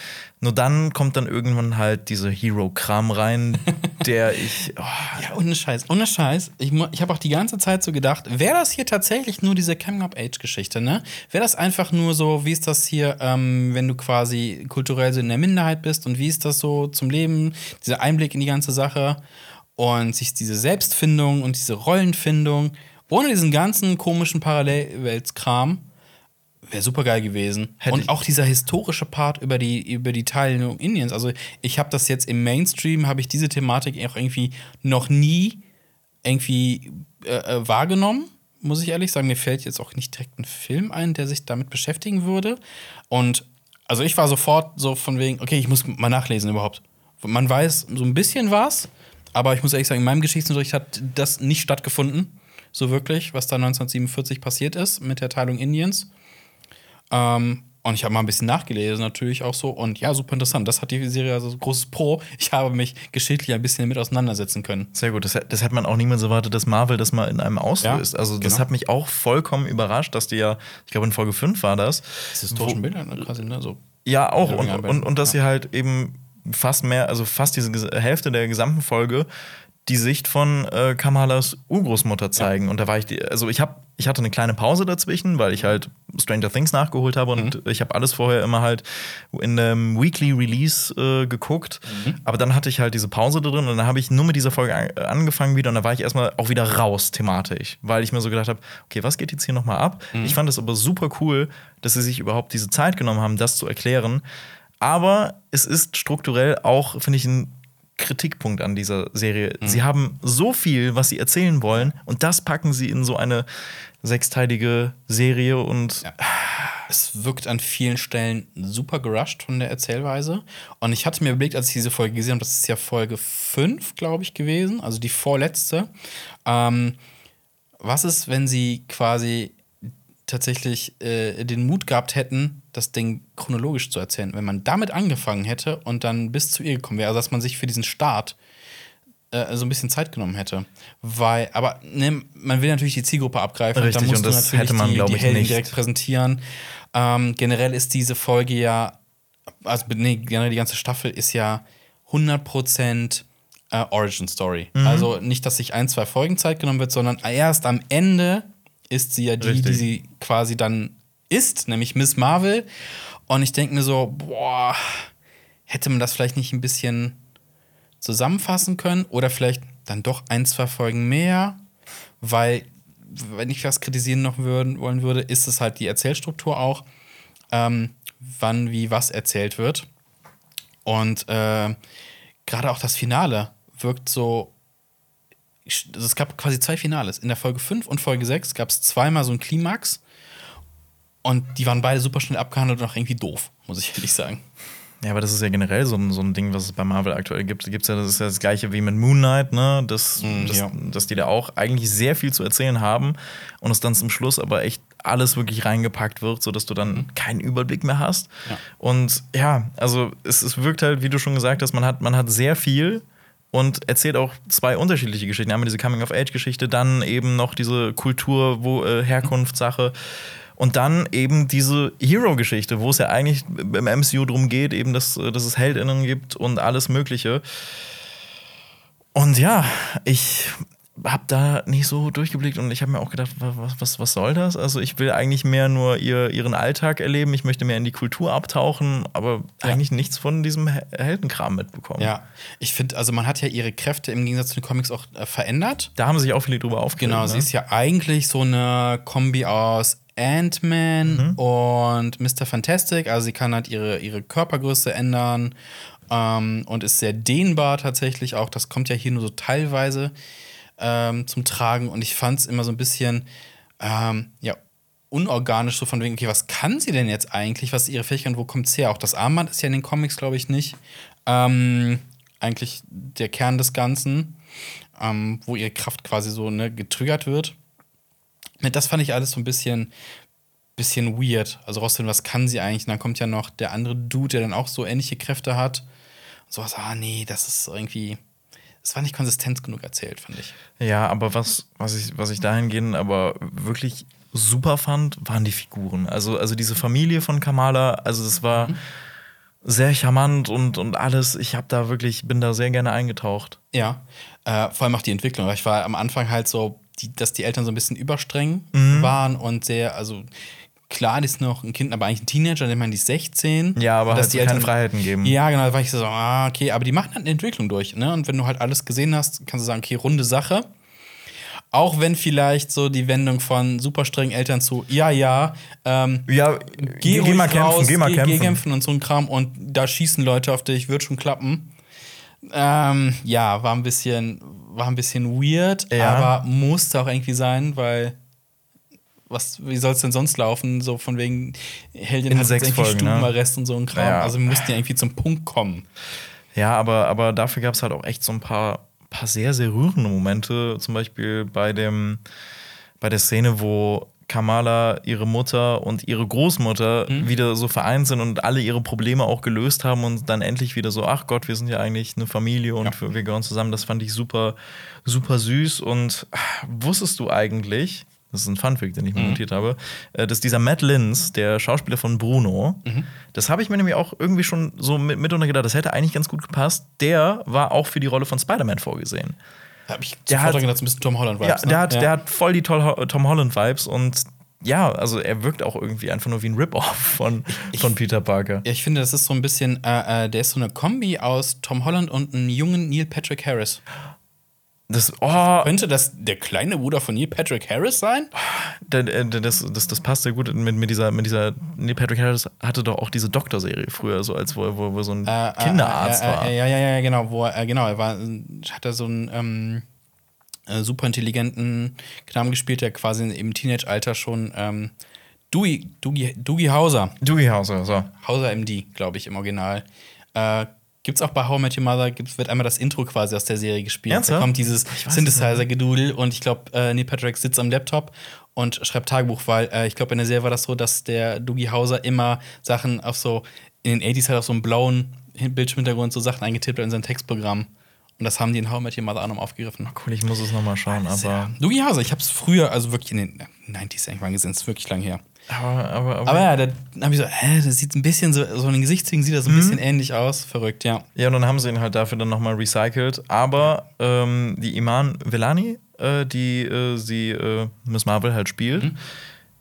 Nur dann kommt dann irgendwann halt dieser Hero-Kram rein, *laughs* der ich. Oh, Ja, ohne Scheiß, ohne Scheiß. Ich, ich habe auch die ganze Zeit so gedacht, wäre das hier tatsächlich nur diese Coming-of-Age-Geschichte, ne? Wäre das einfach nur so, wie ist das hier, ähm, wenn du quasi kulturell so in der Minderheit bist und wie ist das so zum Leben, dieser Einblick in die ganze Sache und sich diese Selbstfindung und diese Rollenfindung, ohne diesen ganzen komischen Parallelweltskram, wäre super geil gewesen. Hätte und auch dieser historische Part über die, über die Teilung Indiens. Also ich habe das jetzt im Mainstream, habe ich diese Thematik auch irgendwie noch nie irgendwie äh, äh, wahrgenommen, muss ich ehrlich sagen. Mir fällt jetzt auch nicht direkt ein Film ein, der sich damit beschäftigen würde. Und also ich war sofort so von wegen, okay, ich muss mal nachlesen überhaupt. Man weiß so ein bisschen was, aber ich muss ehrlich sagen, in meinem Geschichtsunterricht hat das nicht stattgefunden, so wirklich, was da 1947 passiert ist mit der Teilung Indiens. Ähm, und ich habe mal ein bisschen nachgelesen, natürlich auch so. Und ja, super interessant. Das hat die Serie also so großes Pro. Ich habe mich geschichtlich ein bisschen damit auseinandersetzen können. sehr gut. Das, das hat man auch niemals erwartet, dass Marvel das mal in einem auslöst. Ja, also, das genau. hat mich auch vollkommen überrascht, dass die ja, ich glaube, in Folge 5 war das. Das historischen Bilder ne, quasi, ne? So. Ja, auch. Ja, Und, ja, und, und dass sie halt eben fast mehr, also fast diese Hälfte der gesamten Folge die Sicht von äh, Kamalas Urgroßmutter zeigen. Und da war ich, die, also ich habe, ich hatte eine kleine Pause dazwischen, weil ich halt Stranger Things nachgeholt habe und ich habe alles vorher immer halt in einem Weekly Release äh, geguckt. Aber dann hatte ich halt diese Pause da drin und dann habe ich nur mit dieser Folge an, angefangen wieder und da war ich erstmal auch wieder raus thematisch, weil ich mir so gedacht habe, okay, was geht jetzt hier nochmal ab? Ich fand es aber super cool, dass sie sich überhaupt diese Zeit genommen haben, das zu erklären. Aber es ist strukturell auch, finde ich, ein Kritikpunkt an dieser Serie. Sie haben so viel, was sie erzählen wollen, und das packen sie in so eine sechsteilige Serie und Ja. Es wirkt an vielen Stellen super gerusht von der Erzählweise. Und ich hatte mir überlegt, als ich diese Folge gesehen habe, das ist ja Folge 5, glaube ich, gewesen, also die vorletzte. Ähm, was ist, wenn sie quasi tatsächlich äh, den Mut gehabt hätten, das Ding chronologisch zu erzählen? Wenn man damit angefangen hätte und dann bis zu ihr gekommen wäre, also dass man sich für diesen Start äh, so ein bisschen Zeit genommen hätte. Weil, aber ne, man will natürlich die Zielgruppe abgreifen. Richtig, da musst und das natürlich hätte man, die, glaub die ich, Helden nicht. direkt präsentieren. Ähm, generell ist diese Folge ja, also nee, generell die ganze Staffel ist ja 100% äh, Origin Story. Also nicht, dass sich ein, zwei Folgen Zeit genommen wird, sondern erst am Ende ist sie ja die, Richtig. die sie quasi dann ist, nämlich Miss Marvel. Und ich denke mir so, boah, hätte man das vielleicht nicht ein bisschen zusammenfassen können oder vielleicht dann doch ein, zwei Folgen mehr, weil, wenn ich was kritisieren noch würden, wollen würde, ist es halt die Erzählstruktur auch, ähm, wann, wie, was erzählt wird. Und äh, gerade auch das Finale wirkt so. Also es gab quasi zwei Finales. In der Folge 5 und Folge 6 gab es zweimal so einen Klimax. Und die waren beide super schnell abgehandelt und auch irgendwie doof, muss ich ehrlich sagen. Ja, aber das ist ja generell so ein, so ein Ding, was es bei Marvel aktuell gibt. Gibt's ja, das ist ja das gleiche wie mit Moon Knight, ne? Das, Mm, das, ja. dass die da auch eigentlich sehr viel zu erzählen haben und es dann zum Schluss aber echt alles wirklich reingepackt wird, sodass du dann keinen Überblick mehr hast. Mhm. Ja. Und ja, also es, es wirkt halt, wie du schon gesagt hast, man hat, man hat sehr viel und erzählt auch zwei unterschiedliche Geschichten. Einmal diese Coming-of-Age-Geschichte, dann eben noch diese Kultur, wo äh. Und dann eben diese Hero-Geschichte, wo es ja eigentlich im MCU drum geht, eben, dass, äh, dass es HeldInnen gibt und alles Mögliche. Und ja, ich habe da nicht so durchgeblickt und ich habe mir auch gedacht, wa- was, was, was soll das? Also ich will eigentlich mehr nur ihr, ihren Alltag erleben, ich möchte mehr in die Kultur abtauchen, aber eigentlich nichts von diesem He- Heldenkram mitbekommen. Ja, ich finde, also man hat ja ihre Kräfte im Gegensatz zu den Comics auch äh, verändert. Da haben sich auch viele drüber aufgeregt. Genau, ne? sie ist ja eigentlich so eine Kombi aus Ant-Man und Mr. Fantastic. Also sie kann halt ihre, ihre Körpergröße ändern ähm, und ist sehr dehnbar tatsächlich auch. Das kommt ja hier nur so teilweise ähm, zum Tragen. Und ich fand es immer so ein bisschen, ähm, ja, unorganisch, so von wegen, okay, was kann sie denn jetzt eigentlich? Was ist ihre Fähigkeit und wo kommt es her? Auch das Armband ist ja in den Comics, glaube ich, nicht. Ähm, eigentlich der Kern des Ganzen, ähm, wo ihre Kraft quasi so ne, getriggert wird. Das fand ich alles so ein bisschen, bisschen weird. Also rausfinden, was kann sie eigentlich? Und dann kommt ja noch der andere Dude, der dann auch so ähnliche Kräfte hat. So was, ah nee, das ist irgendwie. Es war nicht konsistent genug erzählt, fand ich. Ja, aber was, was, ich, was ich dahingehend aber wirklich super fand, waren die Figuren. Also, also diese Familie von Kamala, also das war sehr charmant und, und alles. Ich habe da wirklich, bin da sehr gerne eingetaucht. Ja, äh, vor allem auch die Entwicklung. weil Ich war am Anfang halt so, die, dass die Eltern so ein bisschen überstreng Mhm. waren und sehr, also klar, die ist noch ein Kind, aber eigentlich ein Teenager, ich meine, die ist 16. Ja, aber Und halt so keine Freiheiten geben. Ja, genau, da war ich so, ah, okay, aber die machen halt eine Entwicklung durch, ne? Und wenn du halt alles gesehen hast, kannst du sagen, okay, runde Sache. Auch wenn vielleicht so die Wendung von super strengen Eltern zu, ja, ja, ähm, Ja, geh, ruhig mal kämpfen, raus, geh mal geh, kämpfen. Geh kämpfen und so ein Kram und da schießen Leute auf dich, wird schon klappen. Ähm, ja, war ein bisschen, war ein bisschen weird, Ja. aber musste auch irgendwie sein, weil was, wie soll es denn sonst laufen? So von wegen Heldin In hat sechs irgendwie Folgen, ne? Stubenarrest und so ein Kram. Ja. Also wir mussten ja irgendwie zum Punkt kommen. Ja, aber, aber dafür gab es halt auch echt so ein paar, paar sehr, sehr rührende Momente. Zum Beispiel bei dem, bei der Szene, wo Kamala, ihre Mutter und ihre Großmutter wieder so vereint sind und alle ihre Probleme auch gelöst haben und dann endlich wieder so, ach Gott, wir sind ja eigentlich eine Familie und Ja. wir, gehören zusammen. Das fand ich super, super süß. Und ah, wusstest du eigentlich, das ist ein Funfact, den ich mir notiert habe, äh, dass dieser Matt Linz, der Schauspieler von Bruno, das habe ich mir nämlich auch irgendwie schon so mit, mitunter gedacht, das hätte eigentlich ganz gut gepasst. Der war auch für die Rolle von Spider-Man vorgesehen. Hab ich Der hat- gedacht, so ein bisschen Tom Holland Ja, der, ne? hat, der hat voll die Tol Tom Holland-Vibes und ja, also er wirkt auch irgendwie einfach nur wie ein Rip-Off von, von Peter Parker. Ja, ich finde, das ist so ein bisschen, äh, äh, der ist so eine Kombi aus Tom Holland und einem jungen Neil Patrick Harris. Das, oh, Könnte das der kleine Bruder von Neil Patrick Harris sein? der- das, das, das passt sehr gut mit, mit dieser, mit dieser. Neil Patrick Harris hatte doch auch diese Doktorserie früher, so als wo, er- wo, wo so ein Äh, äh, Kinderarzt äh, war. Äh, ja, ja, ja, genau. Wo er, äh, genau, er war, äh, hat er so einen ähm, äh, super intelligenten Knaben gespielt, der quasi im Teenage-Alter schon ähm, Dewey, Doogie, Doogie Hauser, Doogie Hauser, so. Hauser MD, glaube ich, im Original. Äh, Gibt's auch bei How I Met Your Mother, gibt's, wird einmal das Intro quasi aus der Serie gespielt. Ernsthaft? Da kommt dieses Synthesizer-Gedudel und ich glaube, äh, Neil Patrick sitzt am Laptop und schreibt Tagebuch, weil äh, ich glaube, in der Serie war das so, dass der Doogie Hauser immer Sachen auf so, in den 80s halt auf so einem blauen Hin- Bildschirmhintergrund so Sachen eingetippt hat in sein Textprogramm. Und das haben die in How I Met Your Mother auch nochmal aufgegriffen. Cool, ich muss es nochmal schauen, aber. Doogie Hauser, ich habe es früher, also wirklich in den 90s irgendwann gesehen, ist wirklich lang her. Aber, aber, aber, Aber ja, da habe ich so, hä, das sieht ein bisschen so, so in den Gesichtszügen sieht das ein bisschen ähnlich aus. Verrückt, ja. Ja, und dann haben sie ihn halt dafür dann nochmal recycelt. Aber ähm, die Iman Velani, äh, die äh, sie äh, Miss Marvel halt spielt,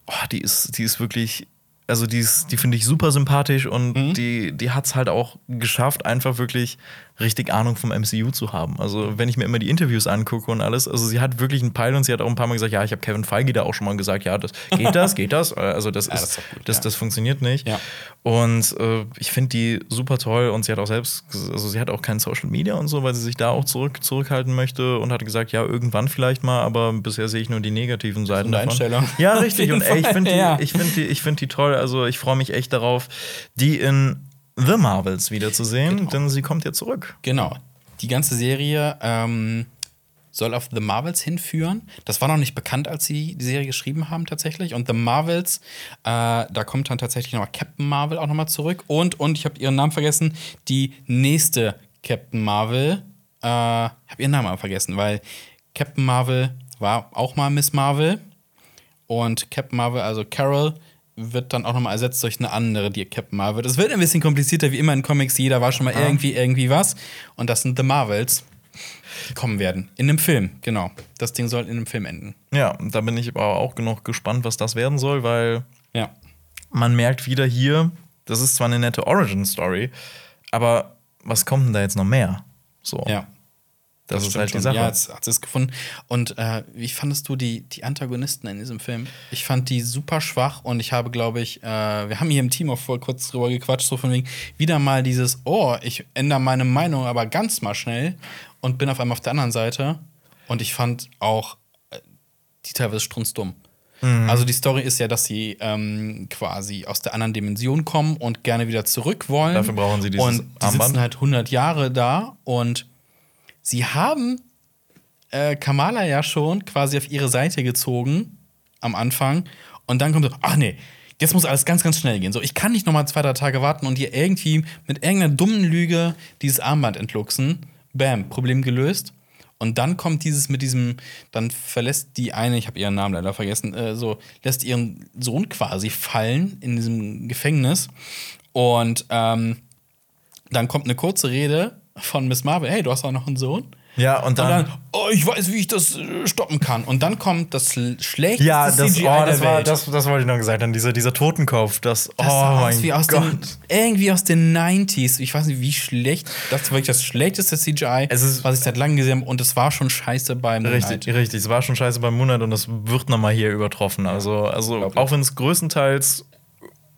oh, die ist, die ist wirklich, also die ist, die finde ich super sympathisch und die, die hat es halt auch geschafft, einfach wirklich richtig Ahnung vom MCU zu haben. Also wenn ich mir immer die Interviews angucke und alles, also sie hat wirklich einen Peil und sie hat auch ein paar Mal gesagt, ja, ich habe Kevin Feige da auch schon mal gesagt, ja, das geht *laughs* das, geht das, also das das ist, ist doch gut, das, ja. das funktioniert nicht. Ja. Und äh, ich finde die super toll und sie hat auch selbst, also sie hat auch kein Social Media und so, weil sie sich da auch zurück, zurückhalten möchte und hat gesagt, ja, irgendwann vielleicht mal, aber bisher sehe ich nur die negativen Seiten davon. Einstellung. Ja, richtig. *laughs* Und ey, ich finde die, ja. ich find die, ich find die toll. Also ich freue mich echt darauf, die in The Marvels wiederzusehen, Genau. denn sie kommt ja zurück. Genau. Die ganze Serie ähm, soll auf The Marvels hinführen. Das war noch nicht bekannt, als sie die Serie geschrieben haben, tatsächlich. Und The Marvels, äh, da kommt dann tatsächlich noch Captain Marvel auch nochmal zurück. Und, und ich habe ihren Namen vergessen, die nächste Captain Marvel. Äh, ich habe ihren Namen aber vergessen, weil Captain Marvel war auch mal Miss Marvel. Und Captain Marvel, also Carol, wird dann auch nochmal ersetzt durch eine andere, die Captain Marvel wird. Es wird ein bisschen komplizierter, wie immer in Comics. Jeder war schon mal irgendwie, irgendwie was. Und das sind The Marvels, die kommen werden. In einem Film, genau. Das Ding soll in einem Film enden. Ja, da bin ich aber auch genug gespannt, was das werden soll, weil Ja. man merkt wieder hier, das ist zwar eine nette Origin-Story, aber was kommt denn da jetzt noch mehr? So. Ja. Das, ist stimmt halt die. Sache. Ja, jetzt hat sie es gefunden. Und äh, wie fandest du die, die Antagonisten in diesem Film? Ich fand die super schwach und ich habe, glaube ich, äh, wir haben hier im Team auch vor kurz drüber gequatscht, so von wegen, wieder mal dieses, oh, ich ändere meine Meinung aber ganz mal schnell und bin auf einmal auf der anderen Seite. Und ich fand auch äh, die teilweise strunzdumm. Mhm. Also die Story ist ja, dass sie ähm, quasi aus der anderen Dimension kommen und gerne wieder zurück wollen. Dafür brauchen sie dieses Und die Armband. sitzen halt 100 Jahre da und sie haben äh, Kamala ja schon quasi auf ihre Seite gezogen am Anfang und dann kommt so, ach nee, jetzt muss alles ganz, ganz schnell gehen. So, ich kann nicht noch mal zwei, drei Tage warten und ihr irgendwie mit irgendeiner dummen Lüge dieses Armband entluxen. Bam, Problem gelöst. Und dann kommt dieses mit diesem, dann verlässt die eine, ich habe ihren Namen leider vergessen, äh, so, lässt ihren Sohn quasi fallen in diesem Gefängnis. Und ähm, dann kommt eine kurze Rede von Miss Marvel, hey, du hast auch noch einen Sohn? Ja, und Und dann. dann, oh, ich weiß, wie ich das äh, stoppen kann. Und dann kommt das schlechteste ja, das, CGI oh, das, der war, Welt. das, das wollte ich noch gesagt haben. Dieser, dieser Totenkopf, das. Das oh mein wie aus Gott. den, irgendwie aus den 90s. Ich weiß nicht, wie schlecht. Das war wirklich das schlechteste CGI, Es ist- was ich seit langem gesehen habe. Und es war schon scheiße beim Richtig, richtig. Es war schon scheiße beim Monat und das wird nochmal hier übertroffen. Also, also auch wenn es größtenteils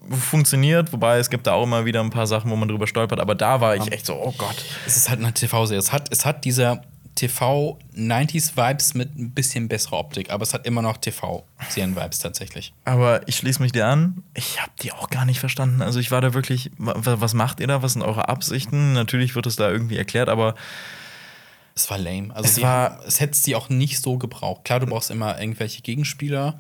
funktioniert, wobei es gibt da auch immer wieder ein paar Sachen, wo man drüber stolpert, aber da war ich echt so, oh Gott. Es ist halt eine TV-Serie. Es hat, es hat dieser TV-90s-Vibes mit ein bisschen besserer Optik, aber es hat immer noch TV-Serien-Vibes tatsächlich. Aber ich schließe mich dir an. Ich habe die auch gar nicht verstanden. Also ich war da wirklich, wa- was macht ihr da? Was sind eure Absichten? Natürlich wird es da irgendwie erklärt, aber Es war lame. Also Es war- es hätte sie auch nicht so gebraucht. Klar, du brauchst immer irgendwelche Gegenspieler,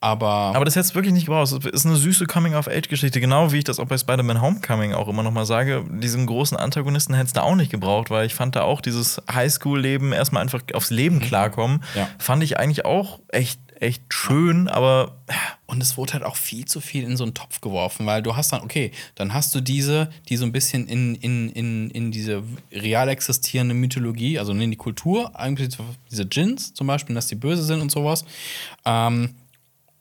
aber, Aber das hätte es wirklich nicht gebraucht. Es ist eine süße Coming-of-Age-Geschichte, genau wie ich das auch bei Spider-Man Homecoming auch immer noch mal sage. Diesen großen Antagonisten hätte es da auch nicht gebraucht, weil ich fand da auch dieses Highschool-Leben erstmal einfach aufs Leben klarkommen, Ja. fand ich eigentlich auch echt, echt schön, aber Und es wurde halt auch viel zu viel in so einen Topf geworfen, weil du hast dann, okay, dann hast du diese, die so ein bisschen in, in, in, in diese real existierende Mythologie, also in die Kultur, eigentlich diese Djinns zum Beispiel, dass die böse sind und sowas. Ähm,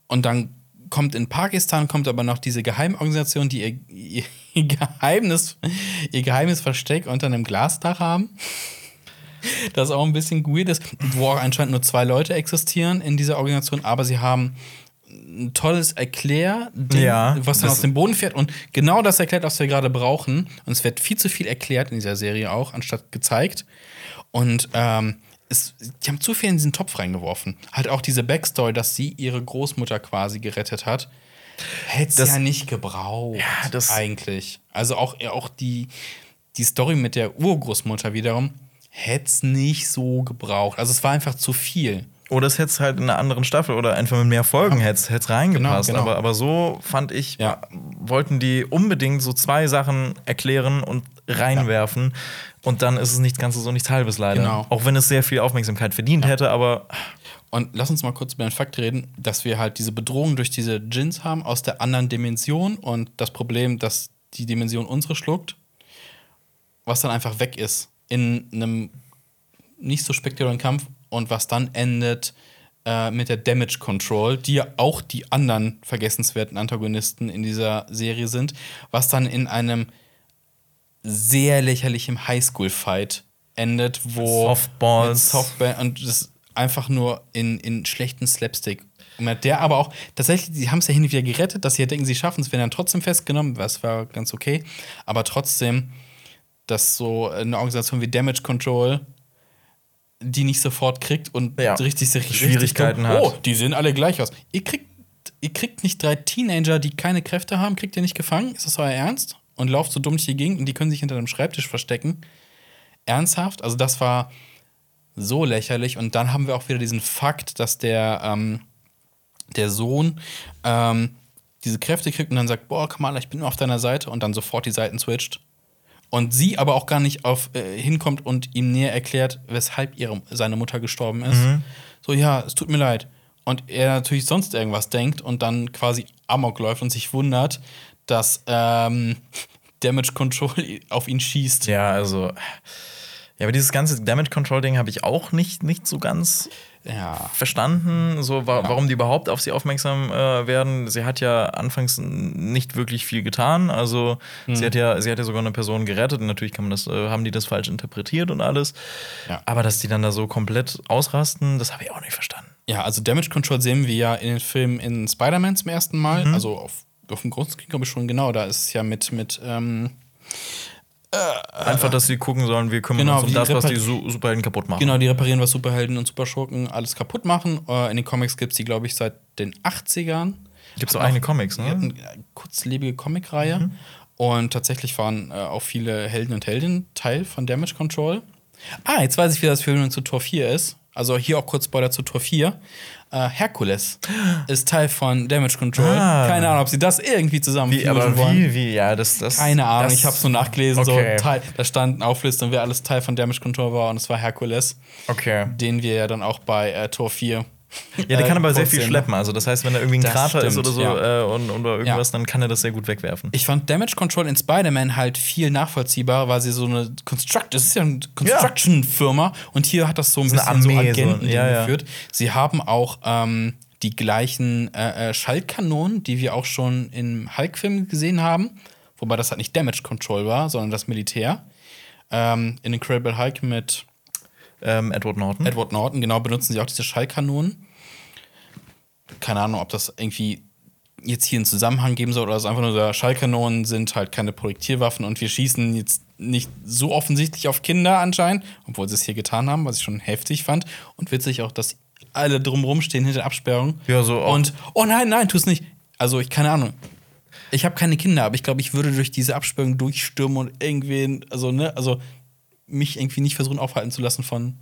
und dann kommt in Pakistan kommt aber noch diese Geheimorganisation, die ihr, ihr, ihr Geheimnis, ihr geheimes Versteck unter einem Glasdach haben. Das auch ein bisschen weird ist, wo auch anscheinend nur zwei Leute existieren in dieser Organisation, aber sie haben ein tolles Erklär, Ja, was dann aus dem Boden fährt und genau das erklärt, was wir gerade brauchen. Und es wird viel zu viel erklärt in dieser Serie auch, anstatt gezeigt. Und ähm, es, die haben zu viel in diesen Topf reingeworfen. Halt auch diese Backstory, dass sie ihre Großmutter quasi gerettet hat. Hätte es ja nicht gebraucht. Ja, das- eigentlich. Also auch, auch die, die Story mit der Urgroßmutter wiederum hätte es nicht so gebraucht. Also es war einfach zu viel. Oder es hätte es halt in einer anderen Staffel oder einfach mit mehr Folgen hätte es reingepasst. Genau, genau. Aber, aber so fand ich, Ja. wollten die unbedingt so zwei Sachen erklären und reinwerfen und dann ist es nichts Ganzes so nichts Halbes leider. Genau. Auch wenn es sehr viel Aufmerksamkeit verdient hätte, aber Und lass uns mal kurz über den Fakt reden, dass wir halt diese Bedrohung durch diese Djinns haben aus der anderen Dimension und das Problem, dass die Dimension unsere schluckt, was dann einfach weg ist in einem nicht so spektakulären Kampf und was dann endet äh, mit der Damage Control, die ja auch die anderen vergessenswerten Antagonisten in dieser Serie sind, was dann in einem sehr lächerlichen Highschool-Fight endet, wo Softballs. Softball und das einfach nur in, in schlechten Slapstick. Der aber auch, tatsächlich, sie haben es ja hin und wieder gerettet, dass sie ja denken, sie schaffen es, werden dann trotzdem festgenommen, was war ganz okay. Aber trotzdem, dass so eine Organisation wie Damage Control die nicht sofort kriegt und Ja. richtig, richtig Schwierigkeiten richtig, hat. Oh, die sehen alle gleich aus. Ihr kriegt, ihr kriegt nicht drei Teenager, die keine Kräfte haben, kriegt ihr nicht gefangen? Ist das euer Ernst? Und lauft so dumm durch die Gegend und die können sich hinter einem Schreibtisch verstecken. Ernsthaft? Also, das war so lächerlich. Und dann haben wir auch wieder diesen Fakt, dass der, ähm, der Sohn ähm, diese Kräfte kriegt und dann sagt: Boah, Kamala, ich bin nur auf deiner Seite und dann sofort die Seiten switcht. Und sie aber auch gar nicht auf, äh, hinkommt und ihm näher erklärt, weshalb ihre, seine Mutter gestorben ist. So, ja, es tut mir leid. Und er natürlich sonst irgendwas denkt und dann quasi Amok läuft und sich wundert, dass ähm, *laughs* Damage Control auf ihn schießt. ja, also. Ja, aber dieses ganze Damage Control Ding habe ich auch nicht, nicht so ganz Ja. verstanden, so wa warum die überhaupt auf sie aufmerksam äh, werden. Sie hat ja anfangs nicht wirklich viel getan. Also Hm. sie hat ja, sie hat ja sogar eine Person gerettet. Und natürlich kann man das, äh, haben die das falsch interpretiert und alles. Ja. Aber dass die dann da so komplett ausrasten, das habe ich auch nicht verstanden. Ja, also Damage Control sehen wir ja in den Filmen in Spider-Man zum ersten Mal. Also auf, auf dem großen Screen, glaube ich, schon genau. Da ist es ja mit, mit ähm, Einfach, dass sie gucken sollen, wir kümmern Genau, uns um das, was die Su Superhelden kaputt machen. genau, die reparieren, was Superhelden und Superschurken alles kaputt machen. Äh, in den Comics gibt es die, glaube ich, seit den 80ern. Gibt es auch eigene Comics, ne? eine kurzlebige Comicreihe. Und tatsächlich waren äh, auch viele Helden und Heldinnen Teil von Damage Control. Ah, jetzt weiß ich, wie das Film zu Tor 4 ist. Also hier auch kurz Spoiler zu Tor 4. Äh, Hercules ist Teil von Damage Control. Ah. Keine Ahnung, ob sie das irgendwie zusammen Wie, aber wollen. wie, wie, ja, das, das. Keine Ahnung, das, ich habe so nachgelesen, Okay. so Teil, da stand eine Auflistung, wer alles Teil von Damage Control war und es war Hercules, Okay. den wir ja dann auch bei äh, Tor 4. Ja, der kann aber sehr viel sehen. schleppen. Also, das heißt, wenn da irgendwie ein Das Krater ist stimmt, oder so ja. äh, und, oder irgendwas, dann kann er das sehr gut wegwerfen. Ich fand Damage Control in Spider-Man halt viel nachvollziehbar, weil sie so eine Construct, das ist ja eine Construction-Firma und hier hat das so ein ist eine bisschen Armee, so so, Agenten ja, ja. geführt. Sie haben auch ähm, die gleichen äh, äh, Schaltkanonen, die wir auch schon im Hulk-Film gesehen haben, wobei das halt nicht Damage Control war, sondern das Militär. Ähm, in Incredible Hulk mit Ähm, Edward Norton. Edward Norton, genau, benutzen sie auch diese Schallkanonen. Keine Ahnung, ob das irgendwie jetzt hier einen Zusammenhang geben soll oder es einfach nur so, Schallkanonen sind halt keine Projektilwaffen und wir schießen jetzt nicht so offensichtlich auf Kinder anscheinend, obwohl sie es hier getan haben, was ich schon heftig fand. Und witzig auch, dass alle drumrum stehen hinter der Absperrung. Ja, so auch- Und, oh nein, nein, tu es nicht. Also, ich, keine Ahnung. Ich habe keine Kinder, aber ich glaube, ich würde durch diese Absperrung durchstürmen und irgendwen, also, ne, also mich irgendwie nicht versuchen aufhalten zu lassen von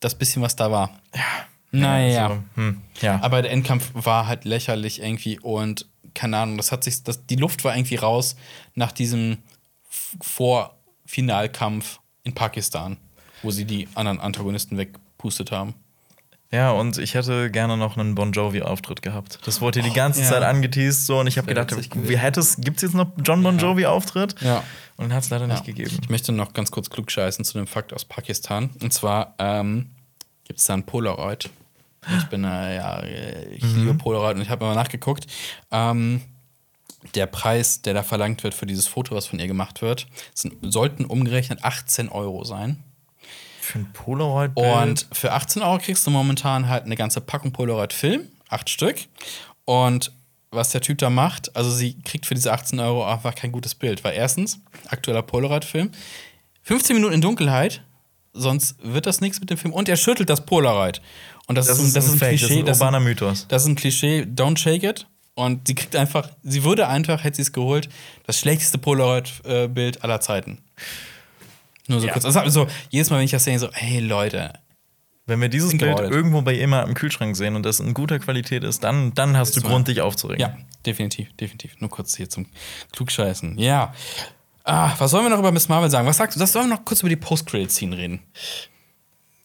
das bisschen, was da war. Ja. Naja. Also, hm, ja. Aber der Endkampf war halt lächerlich irgendwie und keine Ahnung, das hat sich, das, die Luft war irgendwie raus nach diesem Vorfinalkampf in Pakistan, wo sie die anderen Antagonisten wegpustet haben. Ja, und ich hätte gerne noch einen Bon Jovi-Auftritt gehabt. Das wurde die Oh, ganze ja. Zeit angeteased so und ich habe gedacht, wie hätte es, gibt es jetzt noch John Bon Jovi-Auftritt? Ja. Und den hat es leider Ja. nicht gegeben. Ich möchte noch ganz kurz klugscheißen zu dem Fakt aus Pakistan. Und zwar ähm, gibt es da ein Polaroid. Ich bin, äh, ja, ich liebe Polaroid und ich habe mal nachgeguckt. Ähm, der Preis, der da verlangt wird für dieses Foto, was von ihr gemacht wird, sind, sollten umgerechnet 18 Euro sein. Für ein Polaroid. Und für 18 Euro kriegst du momentan halt eine ganze Packung Polaroid-Film, acht Stück. Und was der Typ da macht, also sie kriegt für diese 18 Euro einfach kein gutes Bild. Weil erstens, aktueller Polaroid-Film, 15 Minuten in Dunkelheit, sonst wird das nichts mit dem Film. Und er schüttelt das Polaroid. Und das, das ist, ein- das ist ein Fake, Klischee. das ist ein Mythos. das ist ein Klischee, don't shake it. Und sie kriegt einfach, sie würde einfach, hätte sie es geholt, das schlechteste Polaroid-Bild aller Zeiten. Nur so Ja. kurz. Also, also jedes Mal, wenn ich das sehe, so, hey Leute, Wenn wir dieses Bild irgendwo bei jemandem im Kühlschrank sehen und das in guter Qualität ist, dann, dann hast du Ist Grund, dich aufzuregen. Ja, definitiv, definitiv. Nur kurz hier zum Klugscheißen. Ja. Ah, was sollen wir noch über Miss Marvel sagen? Was sagst du? Das sollen wir noch kurz über die Post-Credit-Scene reden.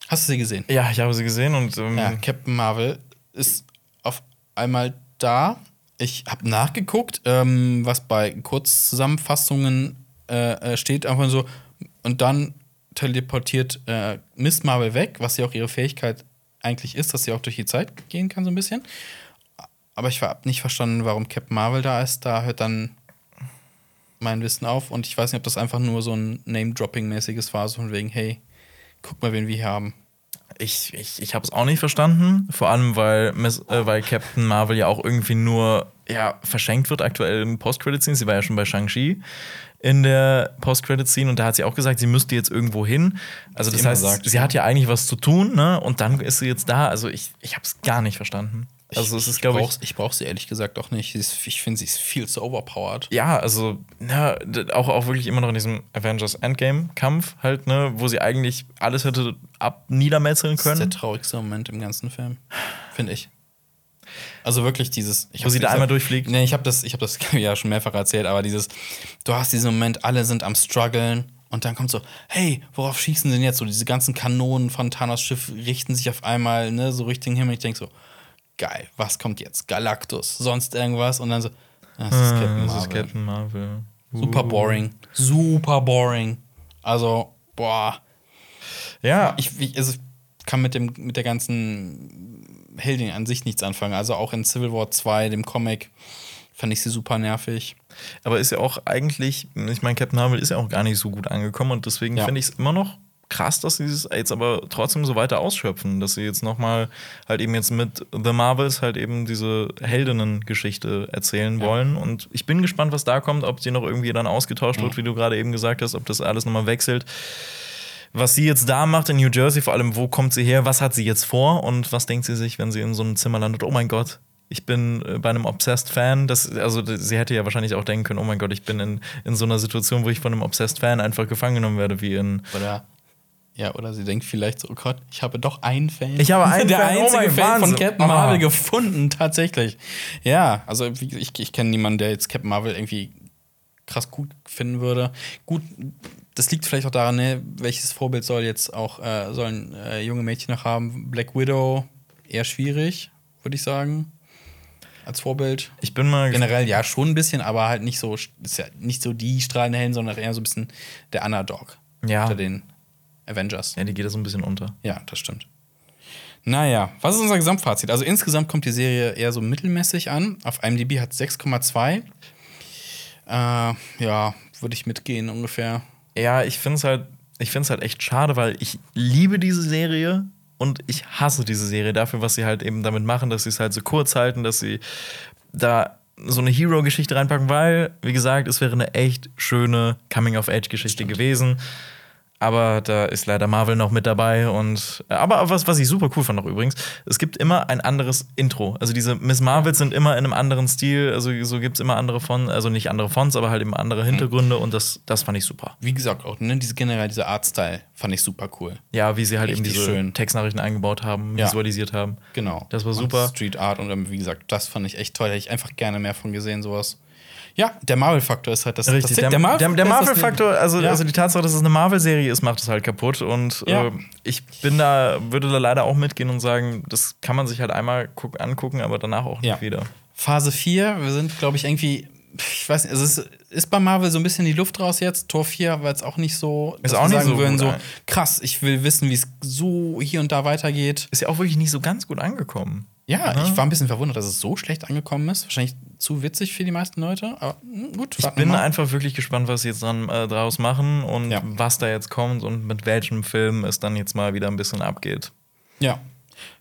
Hast du sie gesehen? Ja, ich habe sie gesehen und ähm, Ja, Captain Marvel ist auf einmal da. Ich habe nachgeguckt, ähm, was bei Kurzzusammenfassungen äh, äh, steht, einfach so. Und dann teleportiert äh, Miss Marvel weg, was ja auch ihre Fähigkeit eigentlich ist, dass sie auch durch die Zeit gehen kann, so ein bisschen. Aber ich habe nicht verstanden, warum Captain Marvel da ist. Da hört dann mein Wissen auf. Und ich weiß nicht, ob das einfach nur so ein Name-Dropping-mäßiges war, so von wegen, hey, guck mal, wen wir hier haben. ich, ich, ich habe es auch nicht verstanden. Vor allem, weil, Miss, äh, weil Captain Marvel ja auch irgendwie nur ja, verschenkt wird aktuell im Post-Credit-Scene. Sie war ja schon bei Shang-Chi in der Post-Credit-Scene und da hat sie auch gesagt, sie müsste jetzt irgendwo hin. Also das heißt, sagt, sie hat ja eigentlich was zu tun, ne? Und dann ist sie jetzt da. Also ich, ich habe es gar nicht verstanden. Also es ist, glaube ich, ich brauche sie ehrlich gesagt auch nicht. Ich finde, sie ist viel zu overpowered. ja, also na, auch, auch wirklich immer noch in diesem Avengers Endgame-Kampf halt, ne, wo sie eigentlich alles hätte ab niedermetzeln Das ist der können. traurigste Moment im ganzen Film, finde ich. Also wirklich dieses. Ich Wo sie da einmal durchfliegt? Nee, ich habe das, ich hab das *laughs* ja schon mehrfach erzählt, aber dieses, du hast diesen Moment, alle sind am struggeln und dann kommt so, hey, worauf schießen sie denn jetzt? So diese ganzen Kanonen von Thanos Schiff richten sich auf einmal ne, so Richtung Himmel. Ich denke so, geil, was kommt jetzt? Galactus, sonst irgendwas? Und dann so, das ist Captain Ah, das Marvel. ist Captain Marvel. Super boring. Super boring. Also, boah. Ja, Ich, also kann mit, dem, mit der ganzen Heldin an sich nichts anfangen. Also auch in Civil War 2, dem Comic, fand ich sie super nervig. aber ist ja auch eigentlich, ich meine, Captain Marvel ist ja auch gar nicht so gut angekommen und deswegen Ja. finde ich es immer noch krass, dass sie es jetzt aber trotzdem so weiter ausschöpfen, dass sie jetzt nochmal halt eben jetzt mit The Marvels halt eben diese Heldinnen-Geschichte erzählen wollen und ich bin gespannt, was da kommt, ob sie noch irgendwie dann ausgetauscht wird, wie du gerade eben gesagt hast, ob das alles nochmal wechselt. Was sie jetzt da macht in New Jersey, vor allem, wo kommt sie her, was hat sie jetzt vor und was denkt sie sich, wenn sie in so einem Zimmer landet? Oh mein Gott, ich bin äh, bei einem Obsessed Fan. Das, also, sie hätte ja wahrscheinlich auch denken können: Oh mein Gott, ich bin in, in so einer Situation, wo ich von einem Obsessed Fan einfach gefangen genommen werde, wie in. Oder, ja, oder sie denkt vielleicht so, oh Gott, ich habe doch einen Fan. Ich habe *laughs* einen Der Fan, oh einzige mein Fan von Wahnsinn. Captain Ah. Marvel gefunden, tatsächlich. Ja, also ich, ich kenne niemanden, der jetzt Captain Marvel irgendwie krass gut finden würde. Gut, das liegt vielleicht auch daran, ne, welches Vorbild soll jetzt auch, äh, sollen äh, junge Mädchen noch haben? Black Widow, eher schwierig, würde ich sagen. Als Vorbild. Ich bin mal. Generell ja schon ein bisschen, aber halt nicht so, ist ja nicht so die strahlende Helden, sondern eher so ein bisschen der Underdog Ja. unter den Avengers. Ja, die geht da so ein bisschen unter. Ja, das stimmt. Naja, was ist unser Gesamtfazit? Also insgesamt kommt die Serie eher so mittelmäßig an. Auf IMDb hat 6,2. Äh, ja, würde ich mitgehen ungefähr. Ja, ich finde es halt, ich find's halt echt schade, weil ich liebe diese Serie und ich hasse diese Serie dafür, was sie halt eben damit machen, dass sie es halt so kurz halten, dass sie da so eine Hero-Geschichte reinpacken, weil, wie gesagt, es wäre eine echt schöne Coming-of-Age-Geschichte gewesen. Aber da ist leider Marvel noch mit dabei und aber was, was ich super cool fand noch übrigens, es gibt immer ein anderes Intro. Also diese Miss Marvels sind immer in einem anderen Stil, also so gibt es immer andere Fonts, also nicht andere Fonts, aber halt eben andere Hintergründe und das, das fand ich super. Wie gesagt, auch ne, diese generell dieser Artstyle fand ich super cool. Ja, wie sie halt eben Richtig diese schön. Textnachrichten eingebaut haben, Ja. visualisiert haben. Genau. Das war Und super. Street Art und ähm, wie gesagt, das fand ich echt toll. Hätte ich einfach gerne mehr von gesehen, sowas. Ja, der Marvel-Faktor ist halt das. Richtig, das, der, der, der ist das- Marvel-Faktor, also, Ja. also die Tatsache, dass es eine Marvel-Serie ist, macht es halt kaputt. Und Ja. äh, ich bin da, würde da leider auch mitgehen und sagen, das kann man sich halt einmal guck, angucken, aber danach auch nicht Ja. wieder. Phase 4, wir sind, glaube ich, irgendwie, ich weiß nicht, also es ist bei Marvel so ein bisschen die Luft raus jetzt. Tor 4 war jetzt auch nicht so, Ist dass auch wir nicht sagen so würden, gut, so krass, ich will wissen, wie es so hier und da weitergeht. Ist ja auch wirklich nicht so ganz gut angekommen. Ja, Ja. ich war ein bisschen verwundert, dass es so schlecht angekommen ist. Wahrscheinlich zu witzig für die meisten Leute, aber hm, gut. Ich bin einfach wirklich gespannt, was sie jetzt dann äh, draus machen und Ja. was da jetzt kommt und mit welchem Film es dann jetzt mal wieder ein bisschen abgeht. Ja.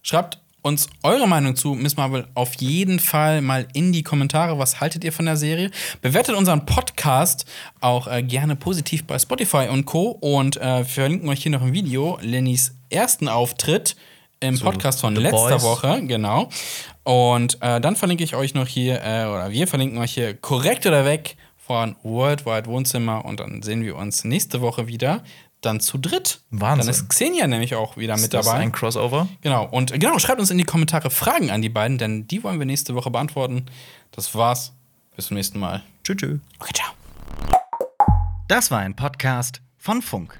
Schreibt uns eure Meinung zu Miss Marvel auf jeden Fall mal in die Kommentare. Was haltet ihr von der Serie? Bewertet unseren Podcast auch äh, gerne positiv bei Spotify und Co. Und äh, wir verlinken euch hier noch ein Video, Lennys ersten Auftritt im Podcast von The letzter Boys. Woche, genau. Und äh, dann verlinke ich euch noch hier, äh, oder wir verlinken euch hier korrekt oder weg von Worldwide Wohnzimmer. Und dann sehen wir uns nächste Woche wieder. Dann zu dritt. Wahnsinn. Dann ist Xenia nämlich auch wieder mit das dabei. ist ein Crossover. Genau, und genau, schreibt uns in die Kommentare Fragen an die beiden, denn die wollen wir nächste Woche beantworten. Das war's. Bis zum nächsten Mal. Tschüss. tschüss. Okay, ciao. Das war ein Podcast von Funk.